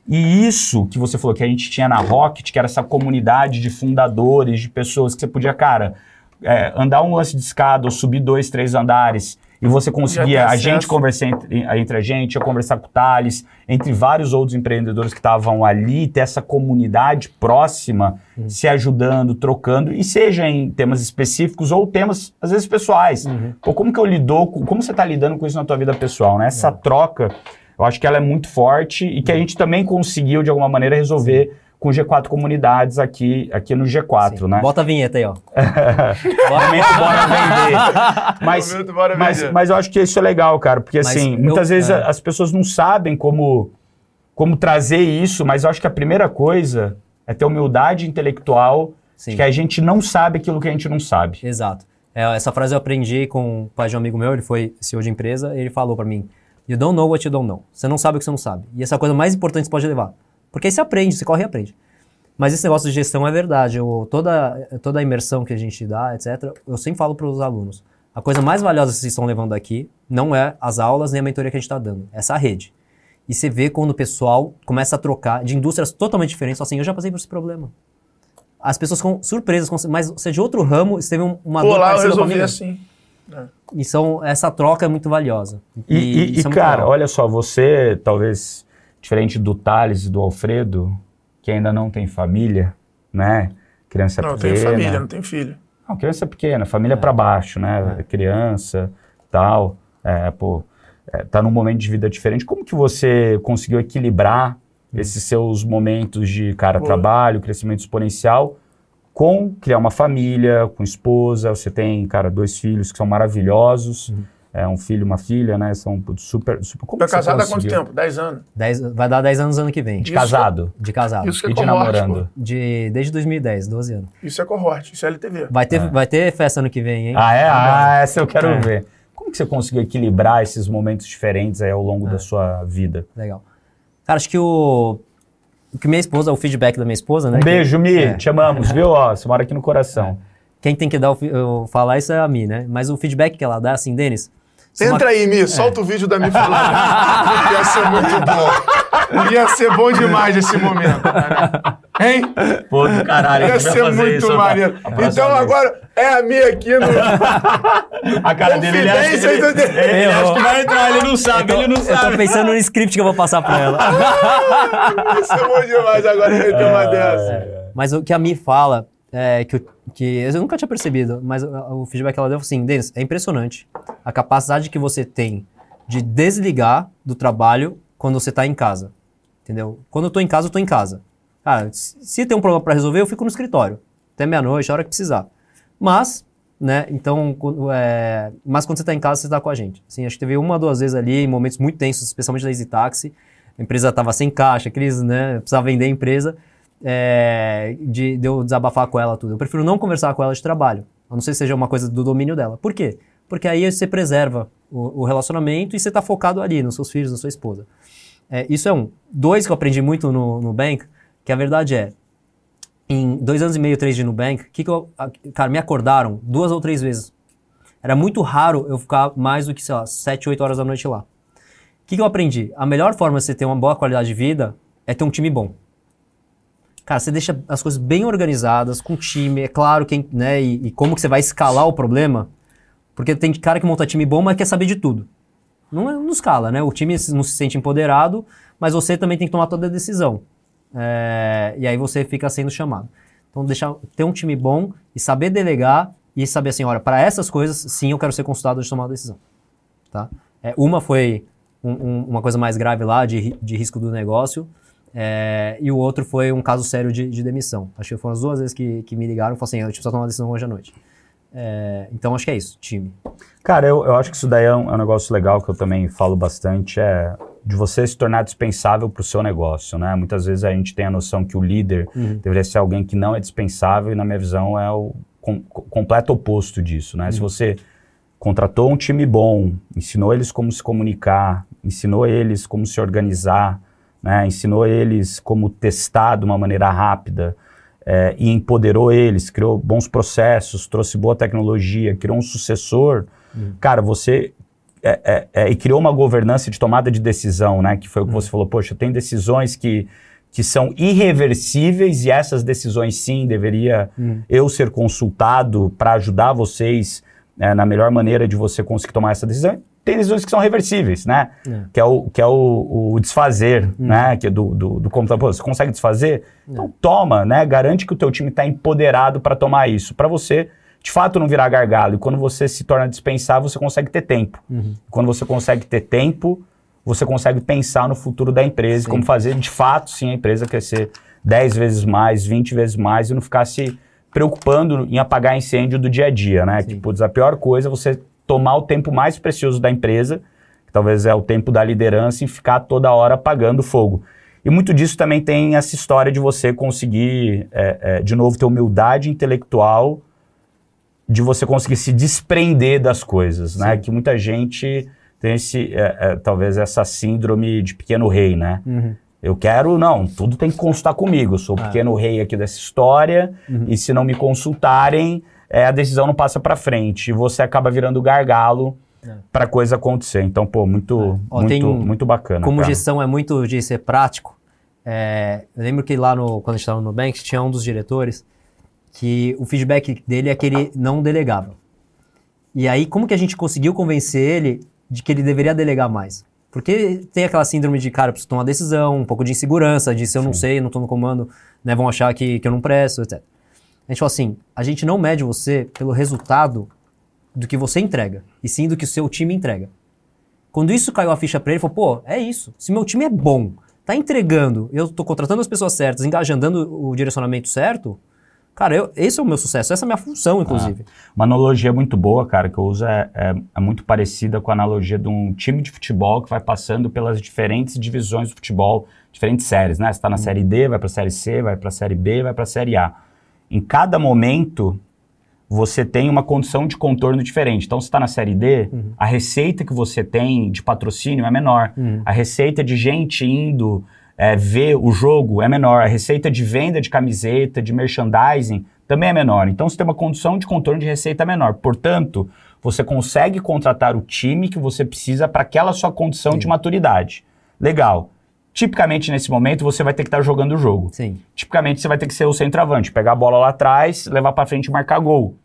E isso que você falou que a gente tinha na Rocket, que era essa comunidade de fundadores, de pessoas que você podia, cara, é, andar um lance de escada ou subir dois, três andares e você conseguia, a gente conversar entre, entre a gente, eu conversar com o Thales, entre vários outros empreendedores que estavam ali, ter essa comunidade próxima, se ajudando, trocando, e seja em temas específicos ou temas, às vezes, pessoais. Ou como que eu lido, com, como você está lidando com isso na tua vida pessoal, né? Essa troca, eu acho que ela é muito forte e que a gente também conseguiu, de alguma maneira, resolver com G4 comunidades aqui, aqui no G4, Sim. né? Bota a vinheta aí, ó. Momento bora vender. Mas, Momento bora mas, vender. mas eu acho que isso é legal, cara, porque Mas assim, eu- muitas vezes é. as pessoas não sabem como, como trazer isso, mas eu acho que a primeira coisa é ter humildade intelectual Sim. de que a gente não sabe aquilo que a gente não sabe. Exato. É, essa frase eu aprendi com o pai de um amigo meu, ele foi CEO de empresa, ele falou pra mim: You don't know what you don't know. Você não sabe o que você não sabe. E essa é a coisa mais importante que você pode levar. Porque aí você aprende, você corre e aprende. Mas esse negócio de gestão é verdade. Eu, toda, toda a imersão que a gente dá, etc., eu sempre falo para os alunos: a coisa mais valiosa que vocês estão levando aqui não é as aulas nem a mentoria que a gente está dando, é essa rede. E você vê quando o pessoal começa a trocar de indústrias totalmente diferentes, fala assim: eu já passei por esse problema. As pessoas ficam surpresas, com- mas você é de outro ramo, você teve um- uma Pô, dor lá eu parecida com a resolvi minha. assim. E são, essa troca é muito valiosa. E, e- isso e, é muito cara, legal. olha só, você, talvez, diferente do Thales e do Alfredo, que ainda não tem família, né? Criança Não, eu pequena. tenho família, não tenho filho. Não, criança pequena, família pra baixo, né? É. Criança, tal. É, pô, é, tá num momento de vida diferente. Como que você conseguiu equilibrar esses seus momentos de, cara, Boa. trabalho, crescimento exponencial, com criar uma família, com esposa? Você tem, cara, dois filhos que são maravilhosos. Uhum. É, um filho e uma filha, né? São super... super como que você casado há quanto tempo? 10 anos. Dez- vai dar 10 anos ano que vem. De Isso- casado De casado. Isso que é e de cohorte, namorando. De, desde 2010, 12 anos. Isso é cohorte, isso é LTV. Vai ter, vai ter festa ano que vem, hein? Ah, é? Ah, essa eu quero É. ver. Como que você conseguiu equilibrar esses momentos diferentes aí ao longo É. da sua vida? Legal. Cara, acho que o. O que minha esposa, o feedback da minha esposa, né? Um que- beijo, Mi. é. Te amamos, viu? Ó, você mora aqui no coração. Quem tem que dar o, falar isso é a Mi, né? Mas o feedback que ela dá, assim, Denis. Entra aí, Mi, solta o vídeo da Mi falando. Ia ser muito bom. Ia ser bom demais esse momento. cara. Hein? Pô, do caralho, Ia ser muito maneiro. Então agora é a Mi aqui no. A cara dele, ele acha que, ele, do- ele acha que vai entrar, ele não sabe, ele não Eu tô sabe. pensando no script que eu vou passar pra ela. Ia ser bom demais agora ele ter uma dessa. Mas o que a Mi fala, é, que, eu- que eu nunca tinha percebido, mas o, feedback que ela deu foi assim, Denis, é impressionante a capacidade que você tem de desligar do trabalho quando você tá em casa, entendeu? Quando eu tô em casa, eu tô em casa. Cara, se tem um problema para resolver, eu fico no escritório, até meia-noite, a hora que precisar. Mas, né, então, é, mas quando você tá em casa, você tá com a gente. Assim, acho que teve uma, duas vezes ali, em momentos muito tensos, especialmente da Easy Taxi, a empresa tava sem caixa, crise, né, precisava vender a empresa, é, de, de eu desabafar com ela tudo. Eu prefiro não conversar com ela de trabalho, a não ser que seja uma coisa do domínio dela. Por quê? Porque aí você preserva o, o relacionamento e você tá focado ali, nos seus filhos, na sua esposa. É, isso é um. Dois que eu aprendi muito no Nubank, que a verdade é, em dois anos e meio, três de Nubank, que, que eu, cara, me acordaram duas ou três vezes. Era muito raro eu ficar mais do que, sei lá, sete, oito horas da noite lá. O que, que eu aprendi? A melhor forma de você ter uma boa qualidade de vida é ter um time bom. Cara, você deixa as coisas bem organizadas, com time, é claro, quem, né, e, e como que você vai escalar o problema, porque tem cara que monta time bom, mas quer saber de tudo. Não, é- não escala, né? O time não se sente empoderado, mas você também tem que tomar toda a decisão. É, e aí você fica sendo chamado. Então, deixar, ter um time bom e saber delegar e saber assim, olha, para essas coisas, sim, eu quero ser consultado de tomar uma decisão. Tá? É, uma foi um- um- uma coisa mais grave lá, de, de risco do negócio, é, e o outro foi um caso sério de, de demissão. Acho que foram as duas vezes que, que me ligaram e falaram assim, eu preciso tomar uma decisão hoje à noite. É, então, acho que é isso, time. Cara, eu, eu acho que isso daí é um, é um negócio legal que eu também falo bastante, é de você se tornar dispensável para o seu negócio, né? Muitas vezes a gente tem a noção que o líder deveria ser alguém que não é dispensável e na minha visão é o com- com- completo oposto disso, né? Se você contratou um time bom, ensinou eles como se comunicar, ensinou eles como se organizar, né? ensinou eles como testar de uma maneira rápida é, e empoderou eles, criou bons processos, trouxe boa tecnologia, criou um sucessor, cara, você é, é, é, e criou uma governança de tomada de decisão, né? Que foi o que você falou, poxa, tem decisões que, que são irreversíveis e essas decisões sim deveria eu ser consultado para ajudar vocês né, na melhor maneira de você conseguir tomar essa decisão. Tem decisões que são reversíveis, né? É. Que é o, que é o, o desfazer, né? Que é do, do, do computador. Você consegue desfazer? Então toma, né? Garante que o teu time está empoderado para tomar isso. Para você, de fato, não virar gargalo. E quando você se torna dispensável, você consegue ter tempo. Quando você consegue ter tempo, você consegue pensar no futuro da empresa, Sim. como fazer de fato, sim, a empresa crescer 10 vezes mais, 20 vezes mais e não ficar se preocupando em apagar incêndio do dia a dia, né? Sim. Que, putz, a pior coisa é você tomar o tempo mais precioso da empresa, que talvez é o tempo da liderança, e ficar toda hora apagando fogo. E muito disso também tem essa história de você conseguir, é, é, de novo, ter humildade intelectual, de você conseguir se desprender das coisas, né? Que muita gente tem esse, é, é, talvez essa síndrome de pequeno rei, né? Uhum. Eu quero, não, tudo tem que consultar comigo. Eu sou o Ah. pequeno rei aqui dessa história, Uhum. e se não me consultarem, é, a decisão não passa pra frente. E você acaba virando gargalo É. pra coisa acontecer. Então, pô, muito, Ó, muito, um- muito bacana. Como cara. gestão é muito de ser prático, é, eu lembro que lá no, quando a gente estava no Nubank, tinha um dos diretores que o feedback dele é que ele não delegava. E aí, como que a gente conseguiu convencer ele de que ele deveria delegar mais? Porque tem aquela síndrome de, cara, eu preciso tomar decisão, um pouco de insegurança, de se eu não sei, não estou no comando, né, vão achar que, que eu não presto, etc. A gente falou assim, a gente não mede você pelo resultado do que você entrega, e sim do que o seu time entrega. Quando isso caiu a ficha pra ele, ele falou, pô, é isso. Se meu time é bom, tá entregando, eu tô contratando as pessoas certas, engajando dando o direcionamento certo, cara, eu- esse é o meu sucesso, essa é a minha função, inclusive. Uma analogia muito boa, cara, que eu uso é, é- é muito parecida com a analogia de um time de futebol que vai passando pelas diferentes divisões do futebol, diferentes séries, né? Você está na série D, vai para a série C, vai para a série B, vai para a série A. Em cada momento, você tem uma condição de contorno diferente. Então, se está na série D, a receita que você tem de patrocínio é menor. Uhum. A receita de gente indo é, ver o jogo é menor. A receita de venda de camiseta, de merchandising, também é menor. Então, você tem uma condição de contorno de receita menor. Portanto, você consegue contratar o time que você precisa para aquela sua condição de maturidade. Legal. Tipicamente, nesse momento, você vai ter que estar jogando o jogo. Sim. Tipicamente, você vai ter que ser o centroavante, pegar a bola lá atrás, levar para frente e marcar gol.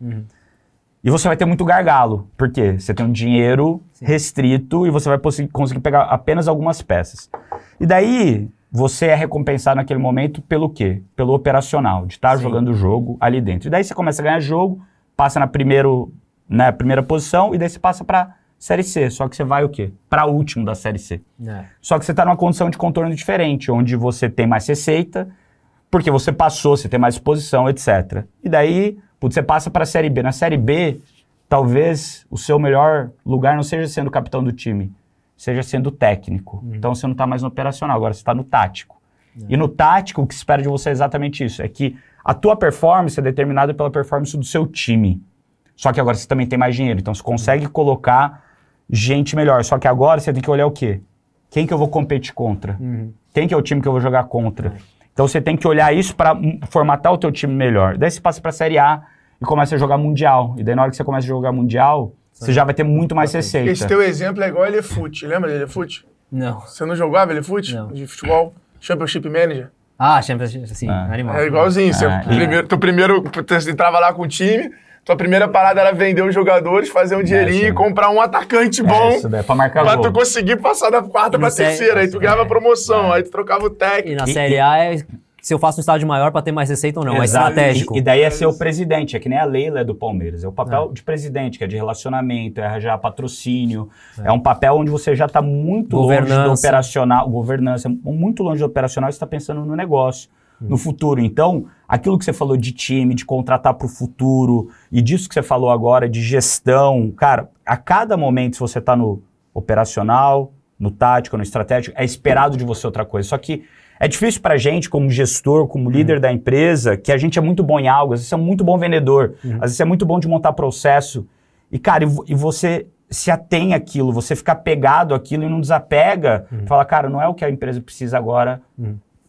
E você vai ter muito gargalo. Por quê? Você tem um dinheiro restrito e você vai conseguir pegar apenas algumas peças. E daí, você é recompensado naquele momento pelo quê? Pelo operacional, de estar Sim. jogando o jogo ali dentro. E daí você começa a ganhar jogo, passa na primeiro, na primeira posição e daí você passa para Série C. Só que você vai o quê? Para último da Série C. É. Só que você está numa condição de contorno diferente, onde você tem mais receita, porque você passou, você tem mais exposição, etc. E daí, putz, você passa para a Série B. Na Série B, talvez o seu melhor lugar não seja sendo capitão do time, seja sendo técnico. Então você não está mais no operacional, agora você está no tático. E no tático, o que se espera de você é exatamente isso: é que a tua performance é determinada pela performance do seu time. Só que agora você também tem mais dinheiro, então você consegue colocar gente melhor. Só que agora você tem que olhar o quê? Quem que eu vou competir contra? Uhum. Quem que é o time que eu vou jogar contra? Então você tem que olhar isso para formatar o teu time melhor. Daí você passa para a Série A e começa a jogar mundial. E daí na hora que você começa a jogar mundial, você já vai ter muito mais receita. Esse teu exemplo é igual a Elefute. Lembra de Elefute? Não. Você não jogava Elefute? Não. De futebol? Championship Manager? Ah, Champions, sim, Ah. animal. É igualzinho. Você, Ah, e- primeiro, tu primeiro você entrava lá com o time, tua primeira parada era vender os jogadores, fazer um dinheirinho e comprar um atacante bom. É, isso daí é pra marcar Pra gol. tu conseguir passar da quarta E pra no sé- terceira, aí tu ganhava é, promoção, é. aí tu trocava o E técnico. na E- Série A é se eu faço um estádio maior pra ter mais receita ou não, é Exato. estratégico. E, e daí é ser o presidente, é que nem a Leila é do Palmeiras. É o papel de presidente, que é de relacionamento, é arranjar patrocínio. É, um papel onde você já está muito longe do Governança. operacional, governança, muito longe do operacional e está pensando no negócio, no futuro. Então, aquilo que você falou de time, de contratar para o futuro, e disso que você falou agora de gestão, cara, a cada momento, se você está no operacional, no tático, no estratégico, é esperado de você outra coisa. Só que é difícil pra gente, como gestor, como líder da empresa, que a gente é muito bom em algo, às vezes é muito bom vendedor, às vezes é muito bom de montar processo. E, cara, e, e você se atém àquilo, você fica pegado àquilo e não desapega, fala, cara, não é o que a empresa precisa agora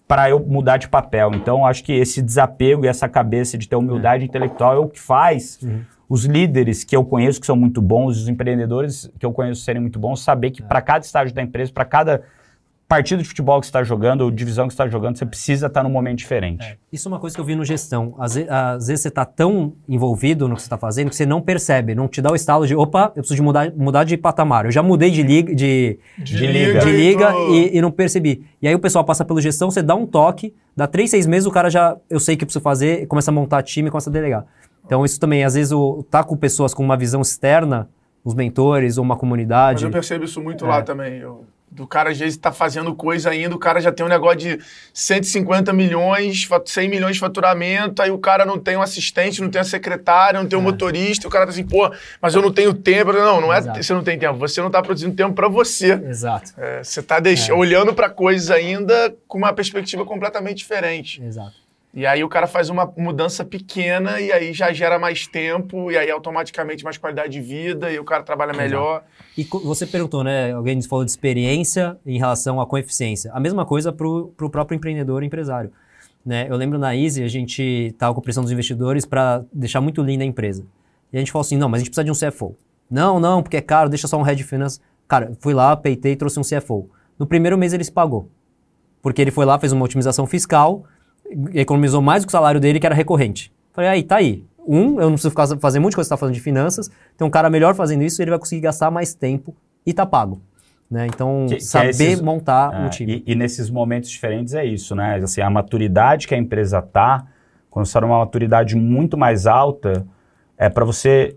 para eu mudar de papel. Então, acho que esse desapego e essa cabeça de ter humildade intelectual é o que faz os líderes que eu conheço, que são muito bons, os empreendedores que eu conheço serem muito bons, saber que para cada estágio da empresa, para cada partido de futebol que você está jogando, ou divisão que você está jogando, você precisa estar num momento diferente. Isso é uma coisa que eu vi no gestão. Às, ve- às vezes você tá tão envolvido no que você tá fazendo que você não percebe, não te dá o estalo de, opa, eu preciso de mudar, mudar de patamar. Eu já mudei de liga, de, De liga. de e liga e, e não percebi. E aí o pessoal passa pelo gestão, você dá um toque, dá três, seis meses, o cara já, eu sei o que eu preciso fazer, começa a montar time, começa a delegar. Então isso também, às vezes, o, tá com pessoas com uma visão externa, os mentores ou uma Mas comunidade. eu percebo isso muito É. lá também. Eu Do cara, às vezes, tá fazendo coisa ainda, o cara já tem um negócio de 150 milhões, fa- 100 milhões de faturamento, aí o cara não tem um assistente, não tem a secretária, não tem um motorista, o cara tá assim, pô, mas eu não tenho tempo. Não, não é Exato. você não tem tempo, você não tá produzindo tempo pra você. Exato. É, você tá deix... olhando pra coisas ainda com uma perspectiva completamente diferente. Exato. E aí o cara faz uma mudança pequena e aí já gera mais tempo, e aí automaticamente mais qualidade de vida, e o cara trabalha melhor. E você perguntou, né? Alguém falou de experiência em relação à coeficiência. A mesma coisa para o próprio empreendedor empresário. Né? Eu lembro na Easy, a gente estava com pressão dos investidores para deixar muito lean a empresa. E a gente falou assim: não, mas a gente precisa de um CFO. Não, não, porque é caro, deixa só um head de finanças. Cara, fui lá, peitei e trouxe um CFO. No primeiro mês ele se pagou. Porque ele foi lá, fez uma otimização fiscal, economizou mais do que o salário dele, que era recorrente. Falei, aí, tá aí. Um, eu não preciso ficar fazer muita coisa que você está falando de finanças, tem um cara melhor fazendo isso, ele vai conseguir gastar mais tempo e tá pago. Né? Então, Que- que é saber esses- montar É, um time. E, e nesses momentos diferentes é isso, né? Assim, a maturidade que a empresa tá, quando você está numa maturidade muito mais alta, é para você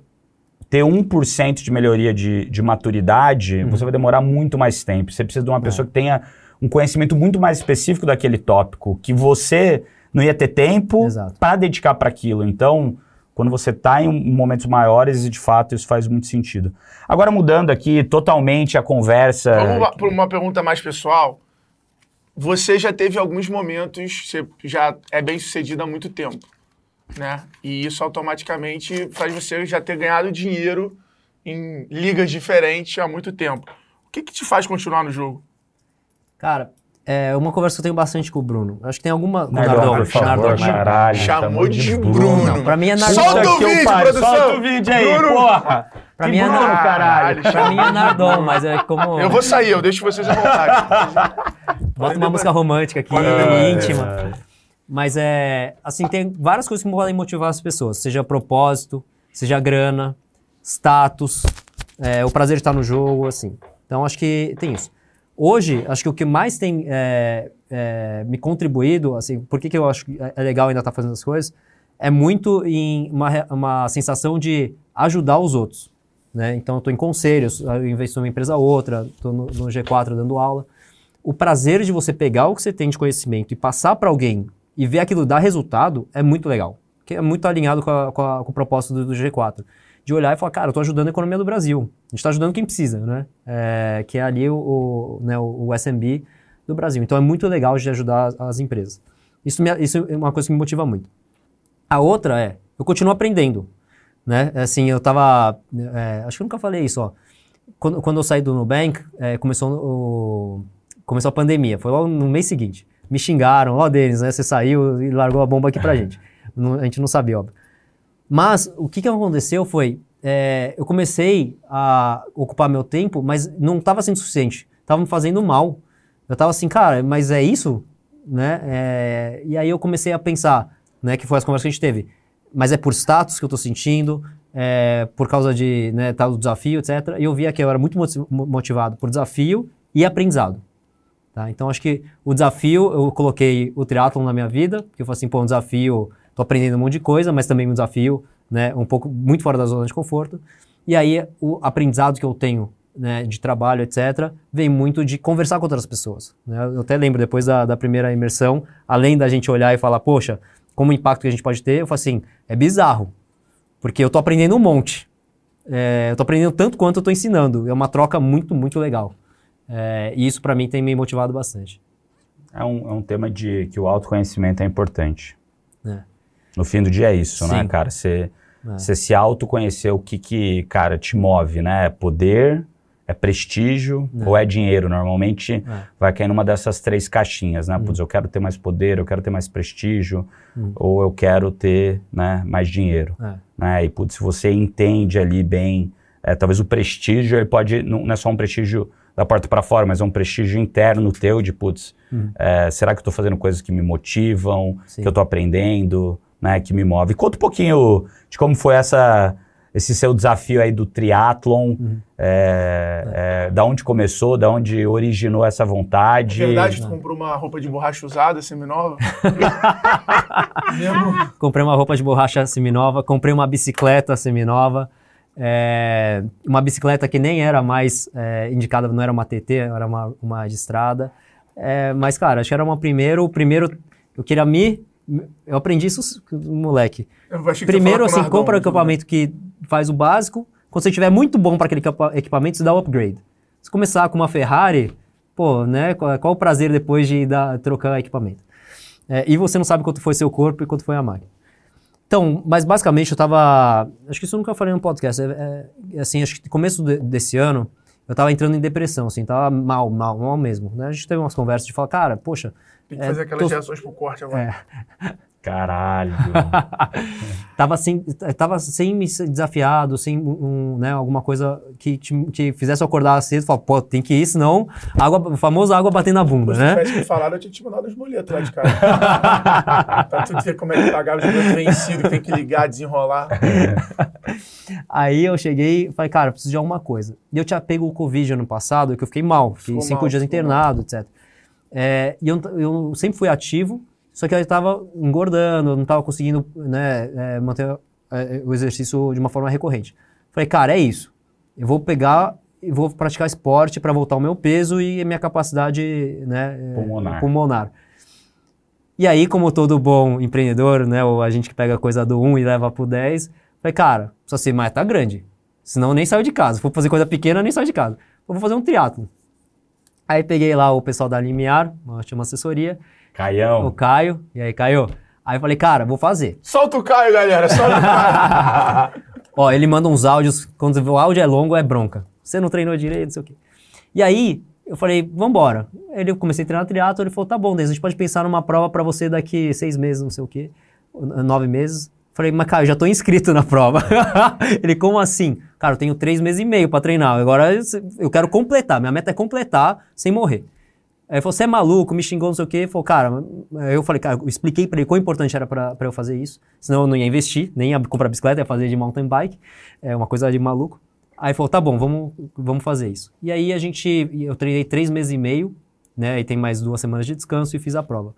ter 1% de melhoria de, de maturidade, Uhum. você vai demorar muito mais tempo. Você precisa de uma É. pessoa que tenha um conhecimento muito mais específico daquele tópico, que você não ia ter tempo para dedicar para aquilo. Então, quando você está em momentos maiores, de fato, isso faz muito sentido. Agora, mudando aqui totalmente a conversa. Vamos para uma pergunta mais pessoal. Você já teve alguns momentos, você já é bem sucedido há muito tempo, né? E isso automaticamente faz você já ter ganhado dinheiro em ligas diferentes há muito tempo. O que, que te faz continuar no jogo? Cara, é uma conversa que eu tenho bastante com o Bruno. Acho que tem alguma. Com o Nardon, Nardon, por favor, Nardon. caralho. Chamou de Bruno. Não, pra mim é Nardon. Solta o que eu vídeo, pariu, produção! Solta o vídeo aí, Bruno! porra! Pra Que mim é Bruno, Nardon. caralho. Pra mim é Nardon, mas é como. Eu vou sair, eu deixo vocês à vontade. Bota uma música romântica aqui, É, íntima. Mas é. Assim, tem várias coisas que podem motivar as pessoas. Seja propósito, seja grana, status, é, o prazer de estar no jogo, assim. Então, acho que tem isso. Hoje, acho que o que mais tem é, é, me contribuído, assim, por que, que eu acho que é legal ainda estar fazendo as coisas, é muito em uma, uma sensação de ajudar os outros. Né? Então, eu estou em conselhos, eu investo numa empresa ou outra, estou no, no G4 dando aula. O prazer de você pegar o que você tem de conhecimento e passar para alguém e ver aquilo dar resultado é muito legal. Que é muito alinhado com, a- com a- com o propósito do, do G4. De olhar e falar, cara, eu estou ajudando a economia do Brasil. A gente está ajudando quem precisa, né? É, que é ali o, o, né, o SMB do Brasil. Então é muito legal de ajudar as, as empresas. Isso, me- isso é uma coisa que me motiva muito. A outra é, eu continuo aprendendo. Né? Assim, eu tava. é, acho que eu nunca falei isso, ó. Quando, quando eu saí do Nubank, é, começou, o, começou a pandemia. Foi logo no mês seguinte. Me xingaram, ó, Denis, né? Você saiu e largou a bomba aqui pra gente. Não- a gente não sabia, óbvio. Mas o que, que aconteceu foi, é, eu comecei a ocupar meu tempo, mas não estava sendo suficiente. Estava me fazendo mal. Eu estava assim, cara, mas é isso? Né? É, e aí eu comecei a pensar, né, que foi as conversas que a gente teve. Mas é por status que eu estou sentindo, é, por causa de né, tal desafio, etc. E eu via que eu era muito moti- motivado por desafio e aprendizado. Tá? Então, acho que o desafio, eu coloquei o triatlon na minha vida, porque eu falei assim, pô, um desafio, aprendendo um monte de coisa, mas também um desafio, né, um pouco, muito fora da zona de conforto. E aí, o aprendizado que eu tenho, né, de trabalho, etc., vem muito de conversar com outras pessoas. né? Eu até lembro, depois da, da primeira imersão, além da gente olhar e falar, poxa, como o impacto que a gente pode ter, eu falo assim, é bizarro, porque eu tô aprendendo um monte. É, eu tô aprendendo tanto quanto eu tô ensinando. É uma troca muito, muito legal. É, e isso para mim tem me motivado bastante. É um, é um tema de que o autoconhecimento é importante. É. No fim do dia é isso, né, Sim. cara? Você É. se autoconhecer o que que, cara, te move, né? É poder, é prestígio É. ou é dinheiro? Normalmente É. vai cair numa dessas três caixinhas, né? Hum. Putz, eu quero ter mais poder, eu quero ter mais prestígio, Hum. ou eu quero ter, né, mais dinheiro. É. né? E, putz, se você entende ali bem, é, talvez o prestígio, ele pode, não, não é só um prestígio da porta para fora, mas é um prestígio interno teu de, putz, Hum. é, será que eu tô fazendo coisas que me motivam, Sim. que eu tô aprendendo, né, que me move. Conta um pouquinho de como foi essa, esse seu desafio aí do triatlon, Uhum. é, é, da onde começou, da onde originou essa É vontade. verdade, tu comprou uma roupa de borracha usada, seminova? Mesmo? Comprei uma roupa de borracha seminova, comprei uma bicicleta seminova. É, uma bicicleta que nem era mais é, indicada, não era uma TT, era uma, uma de estrada. É, mas, cara, acho que era uma primeiro, o primeiro, eu queria me, eu aprendi isso, moleque. Primeiro, assim, compra o tudo. equipamento que faz o básico. Quando você estiver muito bom para aquele equipa- equipamento, você dá o upgrade. Se começar com uma Ferrari, pô, né? Qual, qual o prazer depois de dar, trocar equipamento? É, e você não sabe quanto foi seu corpo e quanto foi a máquina. Então, mas basicamente eu tava. Acho que isso eu nunca falei no podcast. É- é assim, acho que no começo de- desse ano, eu tava entrando em depressão, assim, tava mal, mal, mal mesmo. Né? A gente teve umas conversas de falar, cara, poxa. Tem que é, fazer aquelas tô- reações pro corte agora. É, Caralho. tava sem, tava sem me ser desafiado, sem um, né, alguma coisa que te, te fizesse eu acordar cedo e falar, pô, tem que ir, senão água, o famoso água bater na bunda, Se né? tivesse me falado, eu tinha te mandado os boletos lá de casa. pra tu ver como é que pagava os boletos vencidos, que tem que ligar, desenrolar. Aí eu cheguei e falei, cara, preciso de alguma coisa. E eu tinha pego o Covid ano passado, que eu fiquei mal, fiquei Ficou cinco mal, dias internado, etc. É, e eu, eu sempre fui ativo, só que eu estava engordando, não estava conseguindo né, é, manter é, o exercício de uma forma recorrente. Falei, cara, é isso. Eu vou pegar e vou praticar esporte para voltar o meu peso e a minha capacidade né, é, Pulmonar. pulmonar. E aí, como todo bom empreendedor, né, ou a gente que pega a coisa do 1 e leva pro 10, falei, cara, só ser mais tá grande. Senão eu nem saio de casa. Se for fazer coisa pequena, eu nem saio de casa. Eu vou fazer um triatlo. Aí peguei lá o pessoal da Limiar, uma, tinha uma assessoria, o Caião. Caio, e aí, Caio? Aí eu falei, cara, vou fazer. Solta o Caio, galera, solta o Caio. Ó, ele manda uns áudios, quando o áudio é longo, é bronca. Você não treinou direito, não sei o quê. E aí, eu falei, vambora. Ele, eu comecei a treinar triatlo, ele falou, tá bom, Denis, a gente pode pensar numa prova pra você daqui seis meses, não sei o quê, nove meses. Falei, mas cara, eu já tô inscrito na prova. ele, como assim? Cara, eu tenho três meses e meio pra treinar, agora eu- eu quero completar, minha meta é completar sem morrer. Aí ele falou, você é maluco, me xingou, não sei o quê. Ele falou, cara, eu falei, cara, eu expliquei pra ele quão importante era pra, pra eu fazer isso. Senão eu não ia investir, nem ia comprar bicicleta, ia fazer de mountain bike. É uma coisa de maluco. Aí falou, tá bom, vamos, vamos fazer isso. E aí a gente, eu treinei três meses e meio, né? E tem mais duas semanas de descanso e fiz a prova.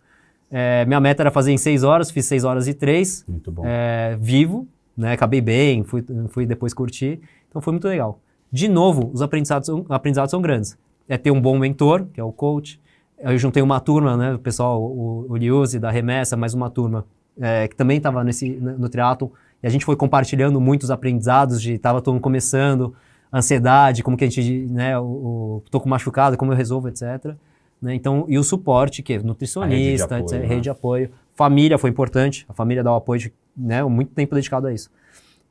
É, minha meta era fazer em seis horas, fiz seis horas e três, Muito bom. é, vivo, né? Acabei bem, fui, fui depois curtir. Então foi muito legal. De novo, os aprendizados, aprendizados são grandes. É ter um bom mentor, que é o coach. Eu juntei uma turma, né? O pessoal, o, o Liuzzi da Remessa, mais uma turma, é, que também estava nesse no triatlon. E a gente foi compartilhando muitos aprendizados de estava todo mundo começando, ansiedade, como que a gente, né? O, o, tô com machucado, como eu resolvo, etc. Né? Então, e o suporte, que é nutricionista, A rede de etc, apoio, rede né? de apoio. Família foi importante, a família dá o apoio, de, né? Muito tempo dedicado a isso.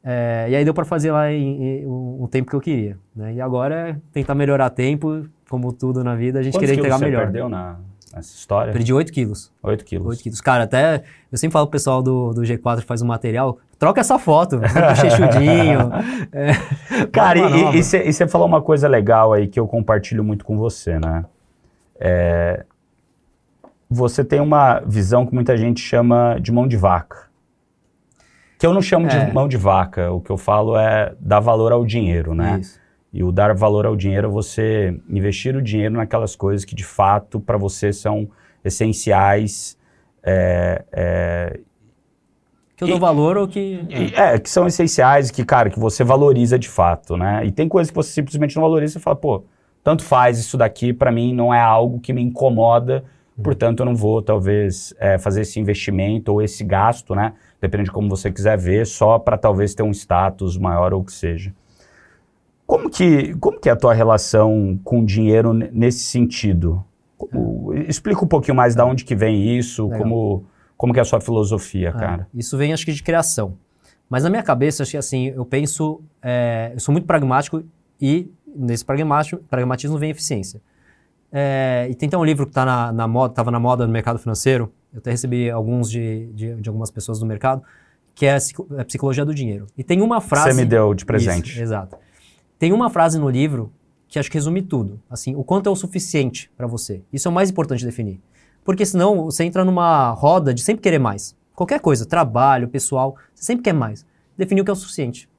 É, e aí deu para fazer lá em, em um, um tempo que eu queria. Né? E agora é tentar melhorar tempo, como tudo na vida, a gente Quantos queria entregar você melhor. perdeu na, nessa história? Perdi 8 quilos. 8 quilos. 8 quilos. Cara, até eu sempre falo pro pessoal do, do G4 que faz o material, troca essa foto, bochechudinho. é, Cara, e você falou uma coisa legal aí que eu compartilho muito com você, né? É, você tem uma visão que muita gente chama de mão de vaca. Que eu não chamo É. de mão de vaca, o que eu falo é dar valor ao dinheiro, né? Isso. E o dar valor ao dinheiro é você investir o dinheiro naquelas coisas que de fato para você são essenciais. é, é, Que eu dou valor ou que. e- É, que são essenciais, que, cara, que você valoriza de fato, né? E tem coisas que você simplesmente não valoriza e fala, pô, tanto faz isso daqui, pra mim não é algo que me incomoda, portanto eu não vou, talvez, é, fazer esse investimento ou esse gasto, né? Depende de como você quiser ver, só pra talvez ter um status maior ou o que seja. Como que, como que é a tua relação com o dinheiro ne- nesse sentido? Como- explica um pouquinho mais de onde que vem isso, Legal. como, como que é a sua filosofia, É, cara. isso vem, acho que, de criação. Mas na minha cabeça, acho que assim, eu penso. é, eu sou muito pragmático e nesse pragmático, pragmatismo vem eficiência. É, e tem até um livro que tá na, na moda, estava na moda no mercado financeiro. Eu até recebi alguns de, de, de algumas pessoas do mercado, que é a, psico- a psicologia do dinheiro. E tem uma frase. Você me deu de presente. Isso, exato. Tem uma frase no livro que acho que resume tudo. Assim, o quanto é o suficiente para você. Isso é o mais importante definir. Porque senão você entra numa roda de sempre querer mais. Qualquer coisa, trabalho, pessoal, você sempre quer mais. Definir o que é o suficiente.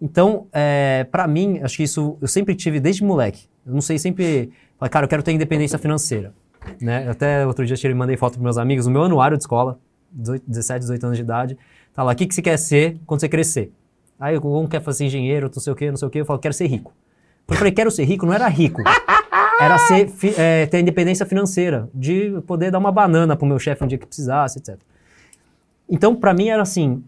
Então, é, para mim, acho que isso eu sempre tive desde moleque. Eu não sei, sempre. Cara, eu quero ter independência financeira. Né? Até outro dia eu mandei foto para meus amigos, no meu anuário de escola, 18, 17, 18 anos de idade. Tá lá, o que, que você quer ser quando você crescer? Aí um quer fazer engenheiro, não sei o quê, não sei o quê. Eu falo, quero ser rico. Eu falei, quero ser rico, não era rico. Era ser, é, ter independência financeira, de poder dar uma banana pro meu chefe um dia que precisasse, etc. Então, pra mim, era assim,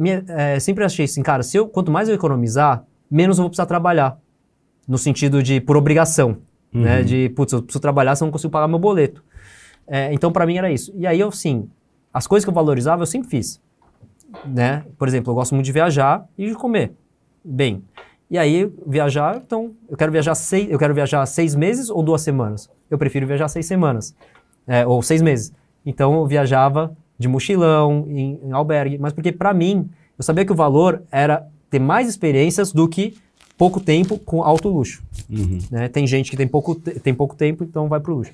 minha, é, sempre achei assim, cara, se eu, quanto mais eu economizar, menos eu vou precisar trabalhar. No sentido de, por obrigação, né? De, putz, eu preciso trabalhar, senão não consigo pagar meu boleto. É, então, pra mim, era isso. E aí, eu, sim, as coisas que eu valorizava, eu sempre fiz. Né? Por exemplo, eu gosto muito de viajar e de comer bem. E aí, viajar, então, eu quero viajar seis, eu quero viajar seis meses ou duas semanas? Eu prefiro viajar seis semanas, é, ou seis meses. Então, eu viajava de mochilão, em, em albergue, mas porque para mim, eu sabia que o valor era ter mais experiências do que pouco tempo com alto luxo. Uhum. né? Tem gente que tem pouco, te- tem pouco tempo, então vai pro luxo.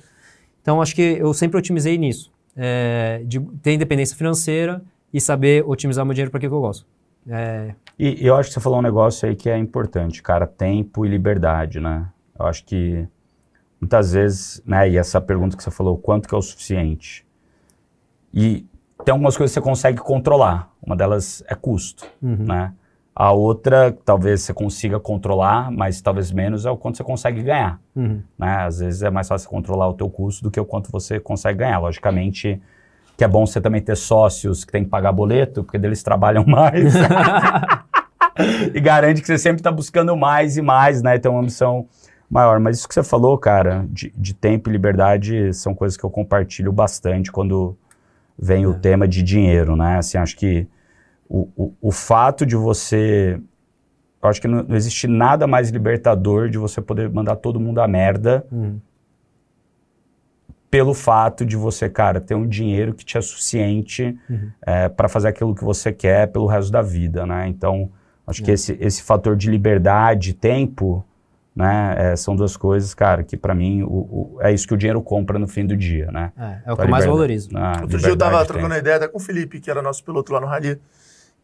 Então, acho que eu sempre otimizei nisso, é, de ter independência financeira e saber otimizar meu dinheiro para que eu gosto. É, E, e eu acho que você falou um negócio aí que é importante, cara, tempo e liberdade, né? Eu acho que muitas vezes, né, e essa pergunta que você falou, quanto que é o suficiente? E tem algumas coisas que você consegue controlar, uma delas é custo, Uhum. né? A outra, talvez você consiga controlar, mas talvez menos, é o quanto você consegue ganhar, uhum. né? Às vezes é mais fácil controlar o teu custo do que o quanto você consegue ganhar. Logicamente que é bom você também ter sócios que tem que pagar boleto, porque deles trabalham mais. e garante que você sempre está buscando mais e mais, né? Tem uma ambição maior. Mas isso que você falou, cara, de, de tempo e liberdade, são coisas que eu compartilho bastante quando vem o tema de dinheiro, né? Assim, acho que o, o, o fato de você... Eu acho que não, não existe nada mais libertador de você poder mandar todo mundo a merda Uhum. pelo fato de você, cara, ter um dinheiro que te é suficiente Uhum. para fazer aquilo que você quer pelo resto da vida, né? Então, acho que É. esse, esse fator de liberdade, tempo, né, é, são duas coisas, cara, que para mim o, o- é isso que o dinheiro compra no fim do dia, né? É, é o A que eu mais valorizo. Ah, Outro dia eu tava trocando uma ideia até com o Felipe, que era nosso piloto lá no Rally,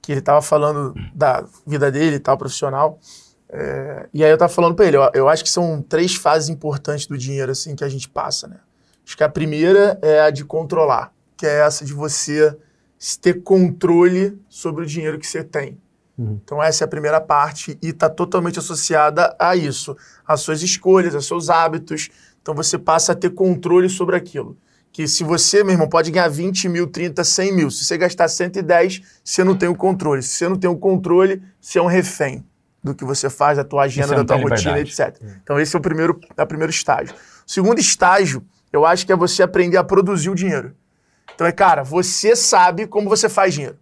que ele tava falando da vida dele e tal, profissional. É, e aí eu tava falando pra ele, eu, eu acho que são três fases importantes do dinheiro, assim, que a gente passa, né? Acho que a primeira é a de controlar, que é essa de você ter controle sobre o dinheiro que você tem. Uhum. Então essa é a primeira parte e está totalmente associada a isso, às suas escolhas, aos seus hábitos. Então você passa a ter controle sobre aquilo. Que se você, meu irmão, pode ganhar 20 mil, 30, 100 mil. Se você gastar 110, você não tem o controle. Se você não tem o controle, você é um refém do que você faz, da tua agenda, você da tua rotina, liberdade. etc. Então esse é o primeiro, é o primeiro estágio. O segundo estágio, eu acho que é você aprender a produzir o dinheiro. Então é, cara, você sabe como você faz dinheiro.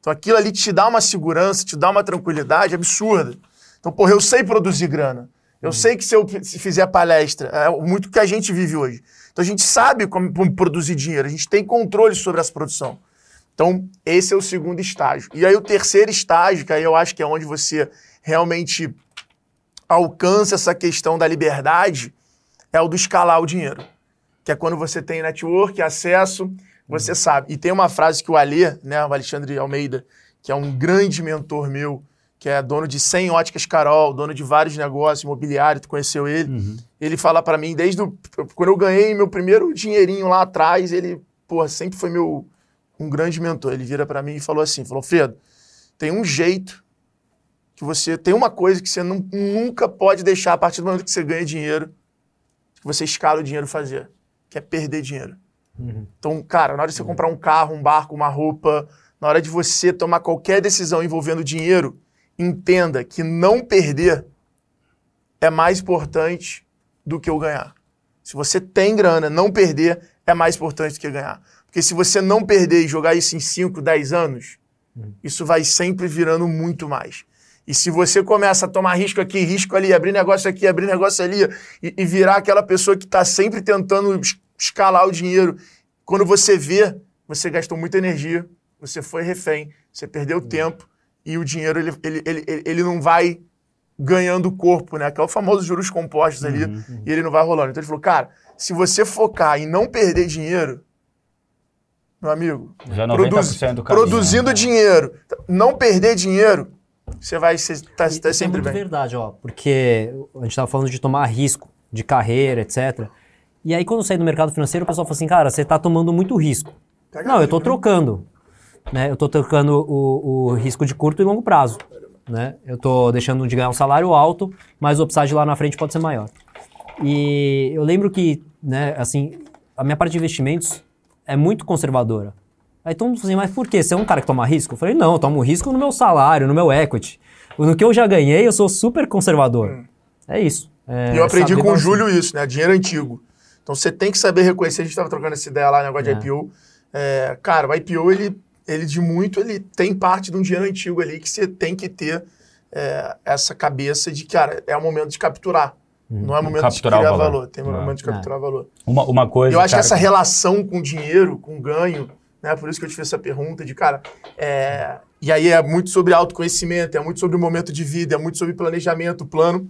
Então aquilo ali te dá uma segurança, te dá uma tranquilidade absurda. Então, porra, eu sei produzir grana. Eu sei que se eu fizer palestra, é muito que a gente vive hoje. Então a gente sabe como, produzir dinheiro, a gente tem controle sobre essa produção. Então, esse é o segundo estágio. E aí o terceiro estágio, que aí eu acho que é onde você realmente alcança essa questão da liberdade, é o do escalar o dinheiro. Que é quando você tem network, acesso, você sabe. E tem uma frase que o Alê, né, o Alexandre Almeida, que é um grande mentor meu, que é dono de 100 óticas Carol, dono de vários negócios imobiliários, tu conheceu ele. Ele fala pra mim, desde o, quando eu ganhei meu primeiro dinheirinho lá atrás, ele, porra, sempre foi meu um grande mentor. Ele vira pra mim e falou assim, falou, Fredo, tem um jeito que você, tem uma coisa que você nu- nunca pode deixar a partir do momento que você ganha dinheiro, que você escala o dinheiro fazer, que é perder dinheiro. Então, cara, na hora de você comprar um carro, um barco, uma roupa, na hora de você tomar qualquer decisão envolvendo dinheiro, entenda que não perder é mais importante do que o ganhar. Se você tem grana, não perder é mais importante do que ganhar. Porque se você não perder e jogar isso em 5, 10 anos, isso vai sempre virando muito mais. E se você começa a tomar risco aqui, risco ali, abrir negócio aqui, abrir negócio ali, e, e virar aquela pessoa que está sempre tentando es- escalar o dinheiro, quando você vê, você gastou muita energia, você foi refém, você perdeu tempo, e o dinheiro ele, ele, ele, ele- ele não vai ganhando corpo, né? Que é o famoso juros compostos ali, e ele não vai rolando. Então ele falou, cara, se você focar em não perder dinheiro, meu amigo, Já 90% produz- do caminho, produzindo né? dinheiro, não perder dinheiro, você vai ser, tá, E- tá é sempre muito bem. verdade, ó. Porque a gente tava falando de tomar risco, de carreira, etc. E aí, quando eu saí do mercado financeiro, o pessoal falou assim, cara, você tá tomando muito risco. Pega Não, eu tô aí, né? trocando. Né? Eu tô trocando o, o risco de curto e longo prazo. né? Eu tô deixando de ganhar um salário alto, mas o upside lá na frente pode ser maior. E eu lembro que, né, assim, a minha parte de investimentos é muito conservadora. Aí todo mundo assim, mas por quê? Você é um cara que toma risco? Eu falei, não, eu tomo risco no meu salário, no meu equity. No que eu já ganhei, eu sou super conservador. É isso. É, E eu aprendi com o. Júlio isso, né? Dinheiro antigo. Então você tem que saber reconhecer. A gente estava trocando essa ideia lá, negócio É. de IPO. É, cara, o IPO, ele, ele de muito, ele tem parte de um dinheiro antigo ali que você tem que ter é, essa cabeça de, cara, é o momento de capturar. Não é o momento Capturar de criar valor. valor. Tem o É. momento de capturar valor. Uma, uma coisa. Eu acho cara, que essa relação com dinheiro, com ganho, né? Por isso que eu te fiz essa pergunta de, cara, é, e aí é muito sobre autoconhecimento, é muito sobre o momento de vida, é muito sobre planejamento, plano.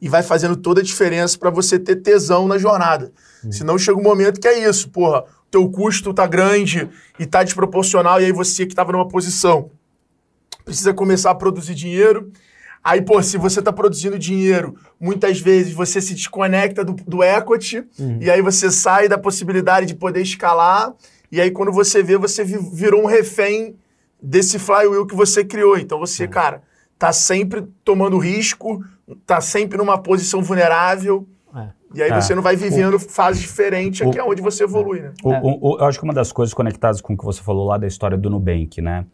E vai fazendo toda a diferença para você ter tesão na jornada. Senão chega um momento que é isso, porra, teu custo tá grande e tá desproporcional, e aí você que estava numa posição precisa começar a produzir dinheiro. Aí, pô, se você está produzindo dinheiro, muitas vezes você se desconecta do, do equity, e aí você sai da possibilidade de poder escalar, e aí quando você vê, você vi- virou um refém desse flywheel que você criou. Então você, cara, tá sempre tomando risco, tá sempre numa posição vulnerável. E aí É. você não vai vivendo fases diferentes, que é onde você evolui, né? O- o- o- eu acho que uma das coisas conectadas com o que você falou lá da história do Nubank, né?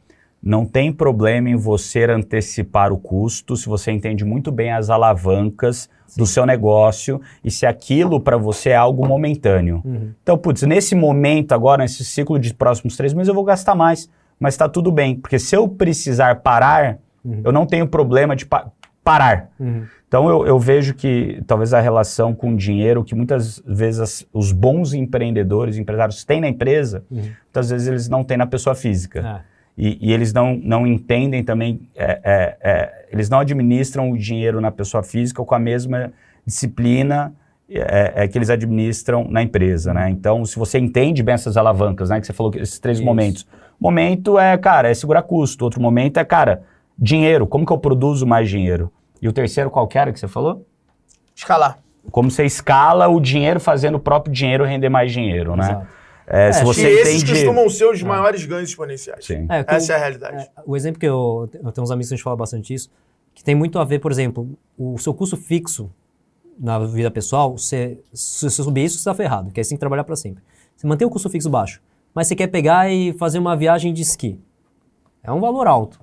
Não tem problema em você antecipar o custo se você entende muito bem as alavancas do seu negócio e se aquilo para você é algo momentâneo. Uhum. Então, putz, nesse momento agora, nesse ciclo de próximos três meses, eu vou gastar mais, mas está tudo bem, porque se eu precisar parar, eu não tenho problema de pa- parar. Uhum. Então eu, eu vejo que talvez a relação com o dinheiro que muitas vezes as- os bons empreendedores, empresários têm na empresa, muitas vezes eles não têm na pessoa física. É. E, e eles não, não entendem também, é, é, é, eles não administram o dinheiro na pessoa física com a mesma disciplina é, é, que eles administram na empresa, né? Então, se você entende bem essas alavancas, né? Que você falou que esses três Isso. momentos. Momento é, cara, é segurar custo. Outro momento é, cara, dinheiro. Como que eu produzo mais dinheiro? E o terceiro, qual que era que você falou? Escalar. Como você escala o dinheiro fazendo o próprio dinheiro render mais dinheiro, né? Exato. É, se É, E você esses entende... costumam ser os maiores ganhos exponenciais. Sim. É, que Essa eu- é a realidade. é, o exemplo que eu, eu tenho uns amigos que a gente fala bastante isso, que tem muito a ver, por exemplo, o seu custo fixo na vida pessoal, você, se você subir isso, você está ferrado, porque aí você tem que trabalhar para sempre. Você mantém o custo fixo baixo, mas você quer pegar e fazer uma viagem de esqui. É um valor alto,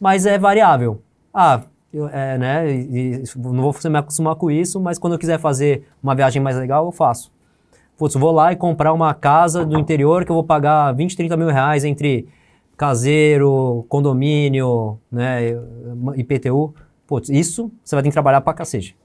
mas é variável. Ah, eu, é, né, e, e não vou me acostumar com isso, mas quando eu quiser fazer uma viagem mais legal, eu faço. Putz, vou lá e comprar uma casa do interior que eu vou pagar 20, 30 mil reais entre caseiro, condomínio, né, IPTU. Putz, isso você vai ter que trabalhar pra cacete,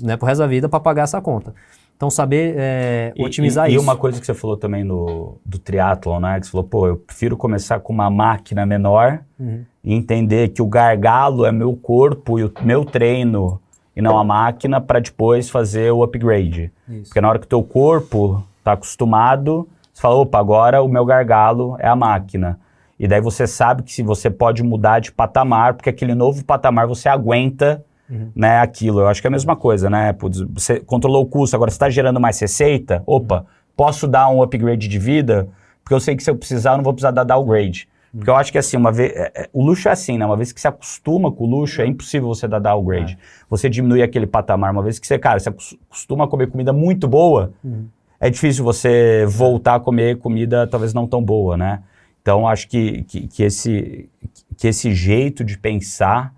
né, pro resto da vida pra pagar essa conta. Então, saber é, E- otimizar e, isso. E uma coisa que você falou também no, do triatlon, né? Que você falou, pô, eu prefiro começar com uma máquina menor Uhum. e entender que o gargalo é meu corpo e o meu treino e não a máquina para depois fazer o upgrade. Isso. Porque na hora que o teu corpo tá acostumado, você fala, opa, agora o meu gargalo é a máquina. E daí você sabe que se você pode mudar de patamar, porque aquele novo patamar você aguenta né, aquilo. Eu acho que é a mesma coisa, né? Putz, Você controlou o custo, agora você está gerando mais receita, opa, posso dar um upgrade de vida, porque eu sei que se eu precisar, eu não vou precisar dar downgrade. Porque eu acho que assim, uma vez. é- é- o luxo é assim, né? Uma vez que você acostuma com o luxo, é impossível você dar downgrade. Você diminui aquele patamar. Uma vez que você, cara, você acos- acostuma a comer comida muito boa, é difícil você voltar a comer comida talvez não tão boa, né? Então, acho que, que, que esse, que esse jeito de pensar,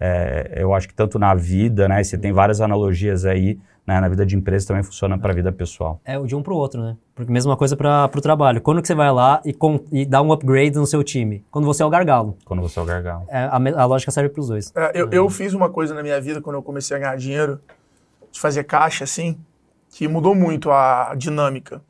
é, eu acho que tanto na vida, né? Você tem várias analogias aí, né? Na vida de empresa também funciona para a vida pessoal. É o de um pro outro, né? Porque mesma coisa para pro trabalho. Quando que você vai lá e, com, e dá um upgrade no seu time? Quando você é o gargalo. Quando você é o gargalo. É, a, a lógica serve pros dois. É, eu, eu fiz uma coisa na minha vida quando eu comecei a ganhar dinheiro, de fazer caixa assim, que mudou muito a dinâmica.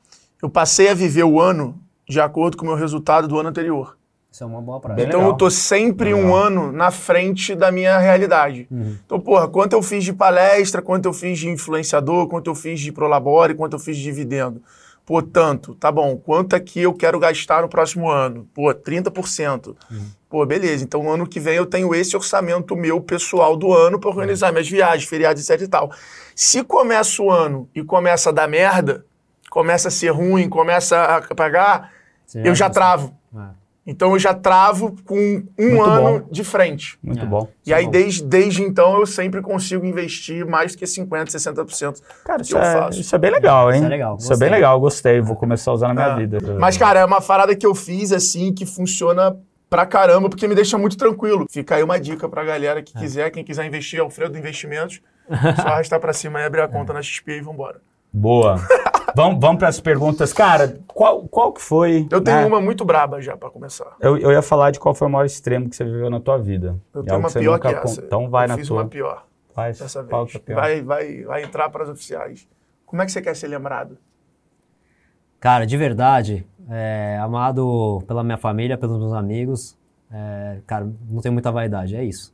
Eu passei a viver o ano de acordo com o meu resultado do ano anterior. Isso é uma boa prática. Então legal. eu tô sempre um Legal. ano na frente da minha realidade. Então, porra, quanto eu fiz de palestra, quanto eu fiz de influenciador, quanto eu fiz de Prolabore, quanto eu fiz de dividendo. Pô, tanto, tá bom. Quanto é que eu quero gastar no próximo ano? Pô, 30%. Pô, beleza. Então, ano que vem eu tenho esse orçamento meu pessoal do ano para organizar minhas viagens, feriados, etc e tal. Se começa o ano e começa a dar merda, começa a ser ruim, começa a pagar, Você eu já travo. É. Então eu já travo com um Muito ano bom. de frente. Muito É. bom. E aí, desde, desde então, eu sempre consigo investir mais do que 50%, 60%. Cara, que isso eu é, faço. isso é bem legal, hein? Isso é legal, Isso é bem legal, gostei. Vou começar a usar na minha É. vida. Mas, cara, é uma parada que eu fiz, assim, que funciona pra caramba, porque me deixa muito tranquilo. Fica aí uma dica pra galera É. que quiser, quem quiser investir, Alfredo Investimentos, só arrastar pra cima e abrir a conta na XP e vambora. Boa. vamos vamos para as perguntas. Cara, qual, qual que foi... Eu tenho né? uma muito braba já pra começar. Eu, eu ia falar de qual foi o maior extremo que você viveu na tua vida. Eu tenho uma que pior que con- essa. Então vai eu na fiz tua. uma pior Faz, dessa vez. que é pior. Vai, vai, vai entrar pras oficiais. Como é que você quer ser lembrado? Cara, de verdade, é, amado pela minha família, pelos meus amigos, é, cara, não tenho muita vaidade, é isso.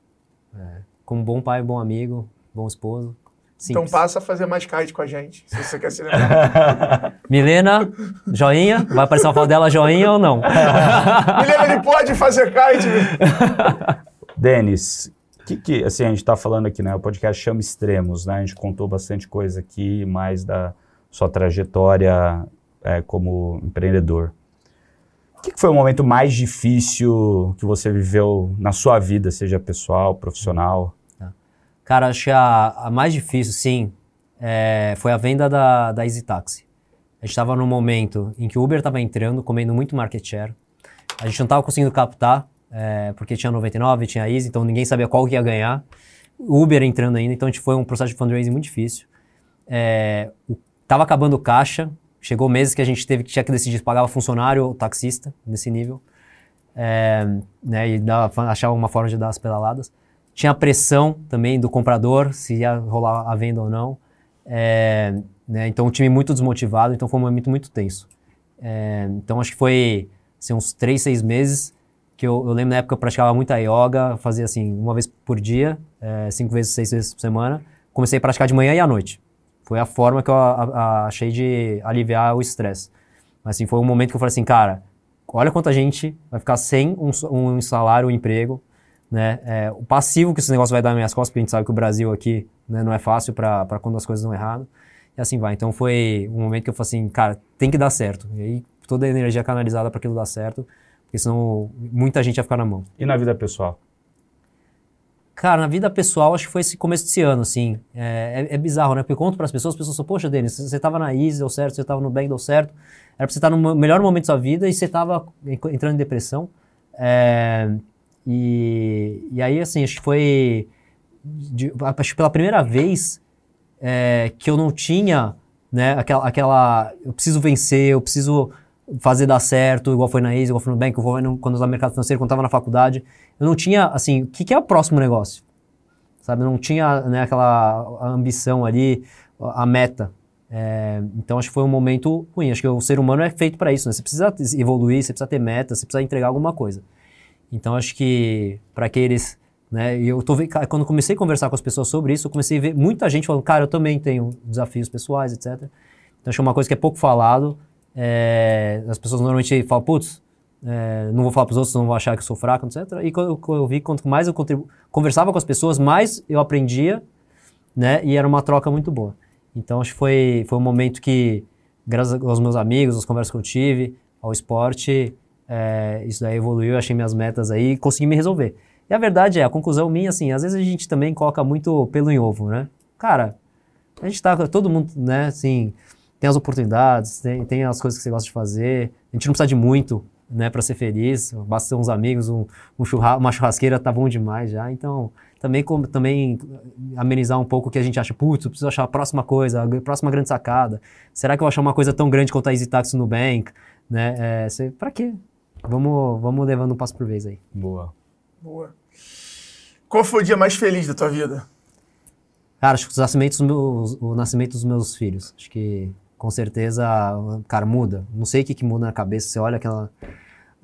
É, como bom pai, bom amigo, bom esposo. Então Simples. passa a fazer mais kite com a gente, se você quer ser lembrado. Milena, joinha, vai aparecer uma foto dela, joinha ou não? Milena, ele pode fazer kite? Denis, que que, assim, a gente está falando aqui, né? O podcast chama Extremos, né? A gente contou bastante coisa aqui, mais da sua trajetória é, como empreendedor. O que, que foi o momento mais difícil que você viveu na sua vida, seja pessoal, profissional? Cara, acho que a, a mais difícil, sim, é, foi a venda da, da Easy Taxi. A gente estava num momento em que o Uber estava entrando, comendo muito market share. A gente não estava conseguindo captar, é, porque tinha 99, tinha Easy, então ninguém sabia qual que ia ganhar. Uber entrando ainda, então a gente foi um processo de fundraising muito difícil. É, tava acabando o caixa, chegou meses que a gente teve que tinha que decidir se pagava funcionário ou taxista, nesse nível. É, né, e dar, achar uma forma de dar as pedaladas. Tinha a pressão também do comprador, se ia rolar a venda ou não. É, né, então, um time muito desmotivado, então foi um momento muito tenso. É, então, acho que foi assim, uns três, seis meses que eu, eu lembro na época eu praticava muita yoga, fazia assim, uma vez por dia, é, cinco vezes, seis vezes por semana. Comecei a praticar de manhã e à noite. Foi a forma que eu a- a- achei de aliviar o estresse. Mas assim, foi um momento que eu falei assim, cara, olha quanta gente vai ficar sem um, um salário, um emprego, né? É, o passivo que esse negócio vai dar nas minhas costas, porque a gente sabe que o Brasil aqui né, não é fácil para quando as coisas dão errado. E assim vai. Então foi um momento que eu falei assim, cara, tem que dar certo. E aí toda a energia canalizada para aquilo dar certo, porque senão muita gente ia ficar na mão. E na vida pessoal? Cara, na vida pessoal, acho que foi esse começo desse ano, assim. É, é- é bizarro, né? Porque eu conto para as pessoas, as pessoas falam, poxa, Denis, você tava na Easy, deu certo, você tava no Bank, deu certo. Era pra você estar no melhor momento da sua vida e você tava en- entrando em depressão. É, e, e aí, assim, acho que foi... de- acho que pela primeira vez é, que eu não tinha, né, aquela, aquela... Eu preciso vencer, eu preciso fazer dar certo, igual foi na Easy, igual foi no Bank, igual foi no, quando eu estava no mercado financeiro, quando estava na faculdade. Eu não tinha, assim, o que, que é o próximo negócio? Sabe, eu não tinha né, aquela ambição ali, a meta. É, então acho que foi um momento ruim. Acho que o ser humano é feito para isso, né? Você precisa evoluir, você precisa ter meta, você precisa entregar alguma coisa. Então acho que para aqueles, né? Eu tô quando comecei a conversar com as pessoas sobre isso, eu comecei a ver muita gente falando, cara, eu também tenho desafios pessoais, etc. Então acho que é uma coisa que é pouco falado. É, as pessoas normalmente falam, putz, é, não vou falar para os outros, não vão achar que eu sou fraco, etc. E eu, eu vi, quanto mais eu conversava com as pessoas, mais eu aprendia, né? E era uma troca muito boa. Então acho que foi, foi um momento que, graças aos meus amigos, às conversas que eu tive, ao esporte, é, isso daí evoluiu, achei minhas metas aí e consegui me resolver. E a verdade é, a conclusão minha, assim, às vezes a gente também coloca muito pelo em ovo, né? Cara, a gente tá, todo mundo, né, assim, tem as oportunidades, tem, tem as coisas que você gosta de fazer, a gente não precisa de muito, né, para ser feliz, basta uns amigos, um, um churra uma churrasqueira tá bom demais já, então também, como, também amenizar um pouco o que a gente acha, putz, eu preciso achar a próxima coisa, a próxima grande sacada, será que eu vou achar uma coisa tão grande quanto a Easy Taxi no Bank, né, é, pra quê? Vamos, vamos levando um passo por vez aí. Boa. Boa. Qual foi o dia mais feliz da tua vida? Cara, acho que os nascimentos meus, o nascimento dos meus filhos. Acho que com certeza, cara, muda. Não sei o que, que muda na cabeça. Você olha aquela,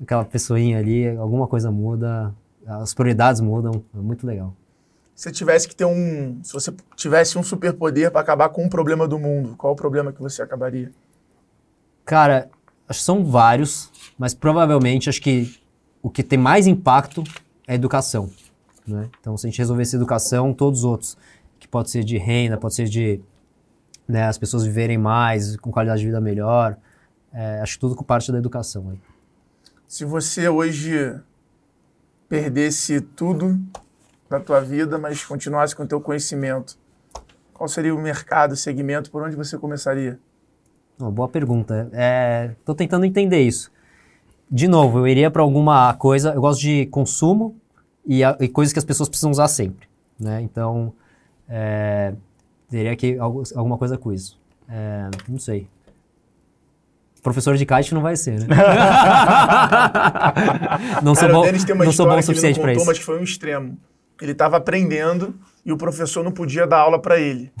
aquela pessoinha ali, alguma coisa muda, as prioridades mudam. É muito legal. Se tivesse que ter um. Se você tivesse um superpoder para acabar com um problema do mundo, qual o problema que você acabaria? Cara, acho que são vários, mas provavelmente acho que o que tem mais impacto é a educação. Né? Então, se a gente resolvesse educação, todos os outros, que pode ser de renda, pode ser de né, as pessoas viverem mais, com qualidade de vida melhor, é, acho que tudo com parte da educação. Aí. Se você hoje perdesse tudo da tua vida, mas continuasse com o teu conhecimento, qual seria o mercado, o segmento, por onde você começaria? Uma boa pergunta. Estou tentando entender isso. De novo, eu iria para alguma coisa. Eu gosto de consumo e, a- e coisas que as pessoas precisam usar sempre. Né? Então, é, teria que alguma coisa com isso. É, não sei. Professor de kite não vai ser, né? não sou Cara, bom, não sou bom o suficiente para isso. mas que foi um extremo. Ele estava aprendendo e o professor não podia dar aula para ele.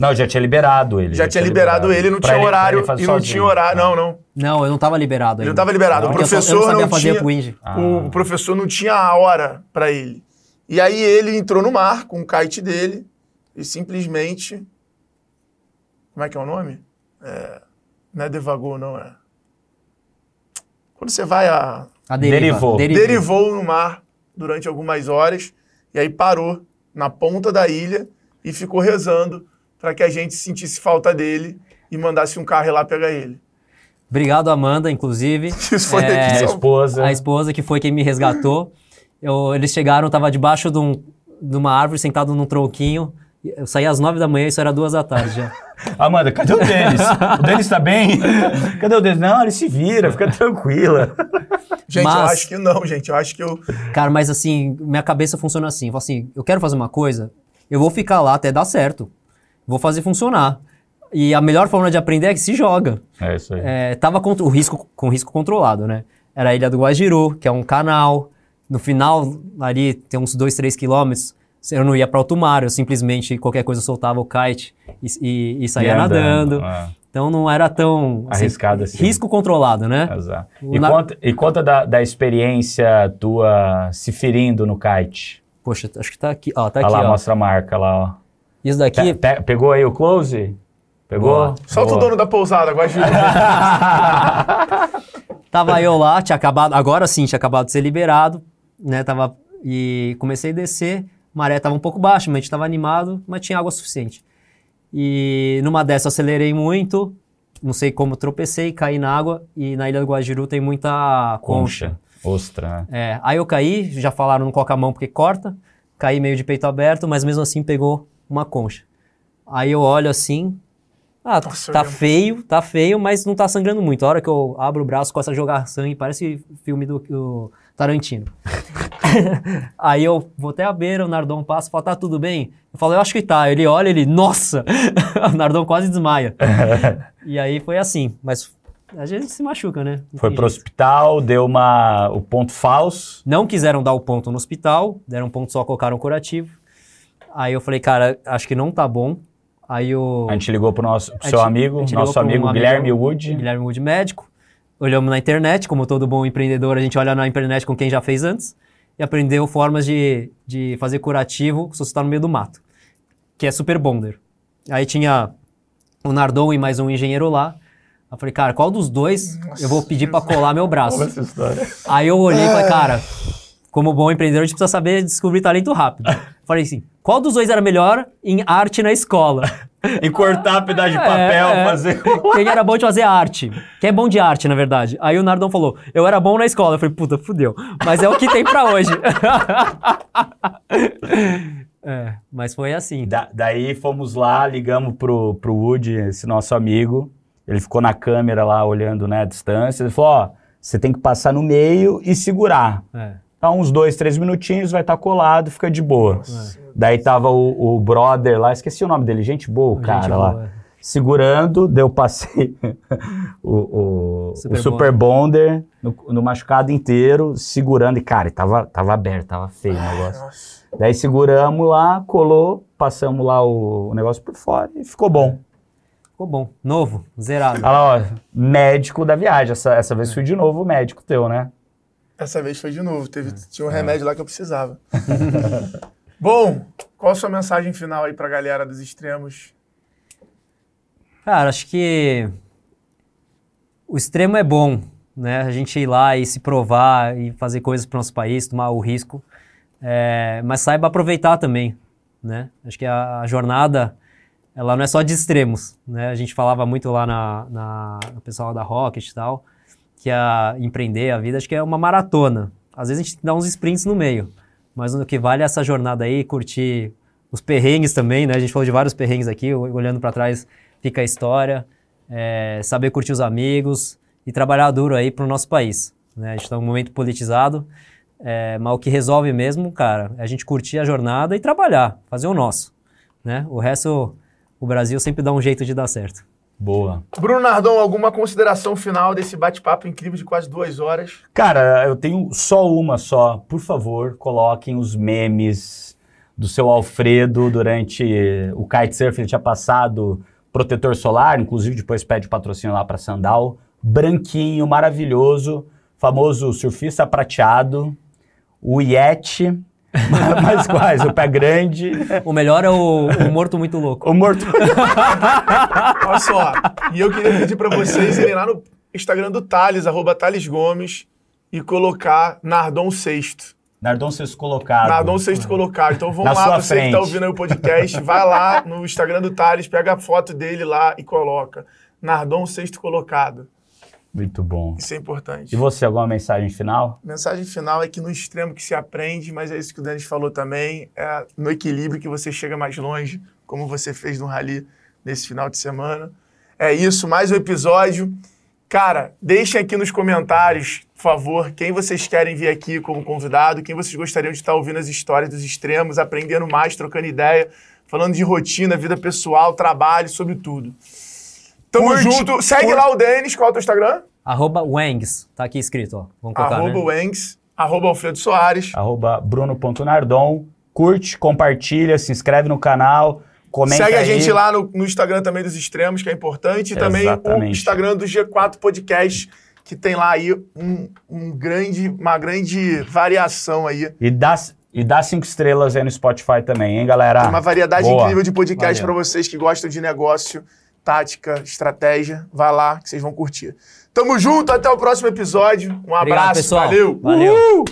Não, já tinha liberado ele. Já tinha liberado ele, não tinha horário ele fazer e não sozinho. tinha horário. Não, não. Não, eu não estava liberado Ele ainda. não estava liberado. O Porque eu só- eu professor não sabia não fazer tinha. twinge. O, o professor não tinha a hora para ele. E aí ele entrou no mar com o kite dele e simplesmente. Como é que é o nome? É, não é devagou, não é. Quando você vai a. A deriva. Derivou. Derivou no mar durante algumas horas e aí parou na ponta da ilha e ficou rezando para que a gente sentisse falta dele e mandasse um carro ir lá pegar ele. Obrigado, Amanda, inclusive. Isso foi É, São- esposa. A esposa que foi quem me resgatou. Eu- eles chegaram, eu tava debaixo de, um- de uma árvore, sentado num tronquinho. Eu saí às nove da manhã, isso era duas da tarde já. Amanda, cadê o Denis? o Denis tá bem? Cadê o Denis? Não, ele se vira, fica tranquila. Gente, eu Mas- acho que não, gente. Eu acho que eu. Cara, mas assim, minha cabeça funciona assim. Eu falo assim, eu quero fazer uma coisa, eu vou ficar lá até dar certo. Vou fazer funcionar. E a melhor forma de aprender é que se joga. É isso aí. É, tava contra, o risco, com risco controlado, né? Era a Ilha do Guajiru, que é um canal. No final, ali, tem uns 2, 3 quilômetros. Eu não ia para alto mar, eu simplesmente, qualquer coisa, soltava o kite e, e- e saía E andando, nadando. é. Então não era tão... Arriscado assim. Risco controlado, né? Exato. E, na- conta, e conta da, da experiência tua se ferindo no kite. Poxa, acho que tá aqui. Ó, tá Olha aqui, lá, ó. mostra a marca lá, ó. Isso daqui... Pe- pe- pegou aí o close? Pegou? Boa. Solta o Boa. dono da pousada, Guajiru. Tava eu lá, tinha acabado, agora sim, tinha acabado de ser liberado, né? Tava, e comecei a descer, maré tava um pouco baixa, mas a gente tava animado, mas tinha água suficiente. E numa dessa eu acelerei muito, não sei como tropecei, caí na água, e na Ilha do Guajiru tem muita concha. Concha. Ostra, né? É, aí eu caí, já falaram não coloca a mão porque corta, caí meio de peito aberto, mas mesmo assim pegou uma concha. Aí eu olho assim, ah, Nossa, tá eu- feio, tá feio, mas não tá sangrando muito. A hora que eu abro o braço, começa a jogar sangue, parece filme do, do Tarantino. Aí eu vou até a beira, o Nardon passa e fala, tá tudo bem? Eu falo, eu acho que tá. Ele olha, ele, nossa! o Nardon quase desmaia. e aí foi assim, mas a gente se machuca, né? Não Foi pro jeito. hospital, deu uma, o ponto falso. Não quiseram dar o ponto no hospital, deram um ponto só, colocaram curativo. Aí eu falei, cara, acho que não tá bom. Aí o A gente ligou pro nosso pro seu gente- amigo, nosso pra um amigo amigo- Guilherme Wood. Guilherme Wood médico. Olhamos na internet, como todo bom empreendedor, a gente olha na internet com quem já fez antes e aprendeu formas de, de fazer curativo se você está no meio do mato, que é super bonder. Aí tinha o Nardon e mais um engenheiro lá. Eu falei, cara, qual dos dois eu vou pedir para colar meu braço? essa história. Aí eu olhei e falei, cara, como bom empreendedor, a gente precisa saber descobrir talento rápido. Falei assim, qual dos dois era melhor em arte na escola? E cortar pedaço de papel, É, é. fazer. Quem era bom de fazer arte? Quem é bom de arte, na verdade? Aí o Nardon falou, eu era bom na escola. Eu falei, puta, fudeu. Mas é o que tem pra hoje. é, mas foi assim. Da- daí fomos lá, ligamos pro, pro Wood, esse nosso amigo. Ele ficou na câmera lá olhando né, a distância. Ele falou: ó, você tem que passar no meio e segurar. É. Então, uns dois, três minutinhos, vai estar colado, fica de boa. Daí tava o, o brother lá, esqueci o nome dele, gente boa, o cara boa, lá. é. Segurando, deu passei o, o, Super o Super Bonder no, no machucado inteiro, segurando. E, cara, tava, tava aberto, tava feio o negócio. Nossa. Daí seguramos lá, colou, passamos lá o, o negócio por fora e ficou bom. Ficou bom. Novo, zerado. Olha lá, ó, médico da viagem. Essa, essa vez fui de novo o médico teu, né? Dessa vez foi de novo. Teve, tinha um remédio lá que eu precisava. Bom, qual a sua mensagem final aí pra galera dos extremos? Cara, acho que o extremo é bom, né? A gente ir lá e se provar e fazer coisas para o nosso país, tomar o risco. É, mas saiba aproveitar também, né? Acho que a, a jornada, ela não é só de extremos, né? A gente falava muito lá na, na no pessoal da Rocket e tal, que a empreender a vida, acho que é uma maratona. Às vezes a gente dá uns sprints no meio, mas o que vale é essa jornada aí, curtir os perrengues também, né? A gente falou de vários perrengues aqui, olhando para trás fica a história, é, saber curtir os amigos e trabalhar duro aí para o nosso país. Né? A gente está num momento politizado, é, mas o que resolve mesmo, cara, é a gente curtir a jornada e trabalhar, fazer o nosso. Né? O resto, o Brasil sempre dá um jeito de dar certo. Boa. Bruno Nardon, alguma consideração final desse bate-papo incrível de quase duas horas? Cara, eu tenho só uma só. Por favor, coloquem os memes do seu Alfredo durante o kitesurf. Ele tinha passado protetor solar, inclusive depois pede patrocínio lá para Sandal. Branquinho, maravilhoso, famoso surfista prateado, o Yeti. Mas quais? O pé grande. O melhor é o, o morto muito louco. O morto. Olha só, e eu queria pedir para vocês irem lá no Instagram do Thales, arroba Thales Gomes, e colocar Nardon Sexto. Nardon Sexto colocado. Nardon Sexto colocado. Então vamos Na lá, sua você que frente. tá ouvindo aí o podcast, vai lá no Instagram do Thales, pega a foto dele lá e coloca. Nardon Sexto colocado. Muito bom. Isso é importante. E você, alguma mensagem final? Mensagem final é que no extremo que se aprende, mas é isso que o Denis falou também, é no equilíbrio que você chega mais longe, como você fez no Rally nesse final de semana. É isso, mais um episódio. Cara, deixem aqui nos comentários, por favor, quem vocês querem vir aqui como convidado, quem vocês gostariam de estar ouvindo as histórias dos extremos, aprendendo mais, trocando ideia, falando de rotina, vida pessoal, trabalho, sobre tudo. Tamo Curte, junto. Segue lá o Denis, qual é o teu Instagram? Arroba Wangs, tá aqui escrito, ó. Vamos colocar, Arroba né? Wengs, arroba Alfredo Soares. Arroba bruno.nardon. Curte, compartilha, se inscreve no canal, comenta Segue a aí. gente lá no, no Instagram também dos Extremos, que é importante. E também o Exatamente. Instagram do G4 Podcast, que tem lá aí um, um grande, uma grande variação aí. E dá, e dá cinco estrelas aí no Spotify também, hein, galera? Tem uma variedade Boa. incrível de podcast Valeu. para vocês que gostam de negócio, tática, estratégia. Vai lá que vocês vão curtir. Tamo junto, até o próximo episódio. Um abraço, pessoal. valeu. Valeu. Uhul!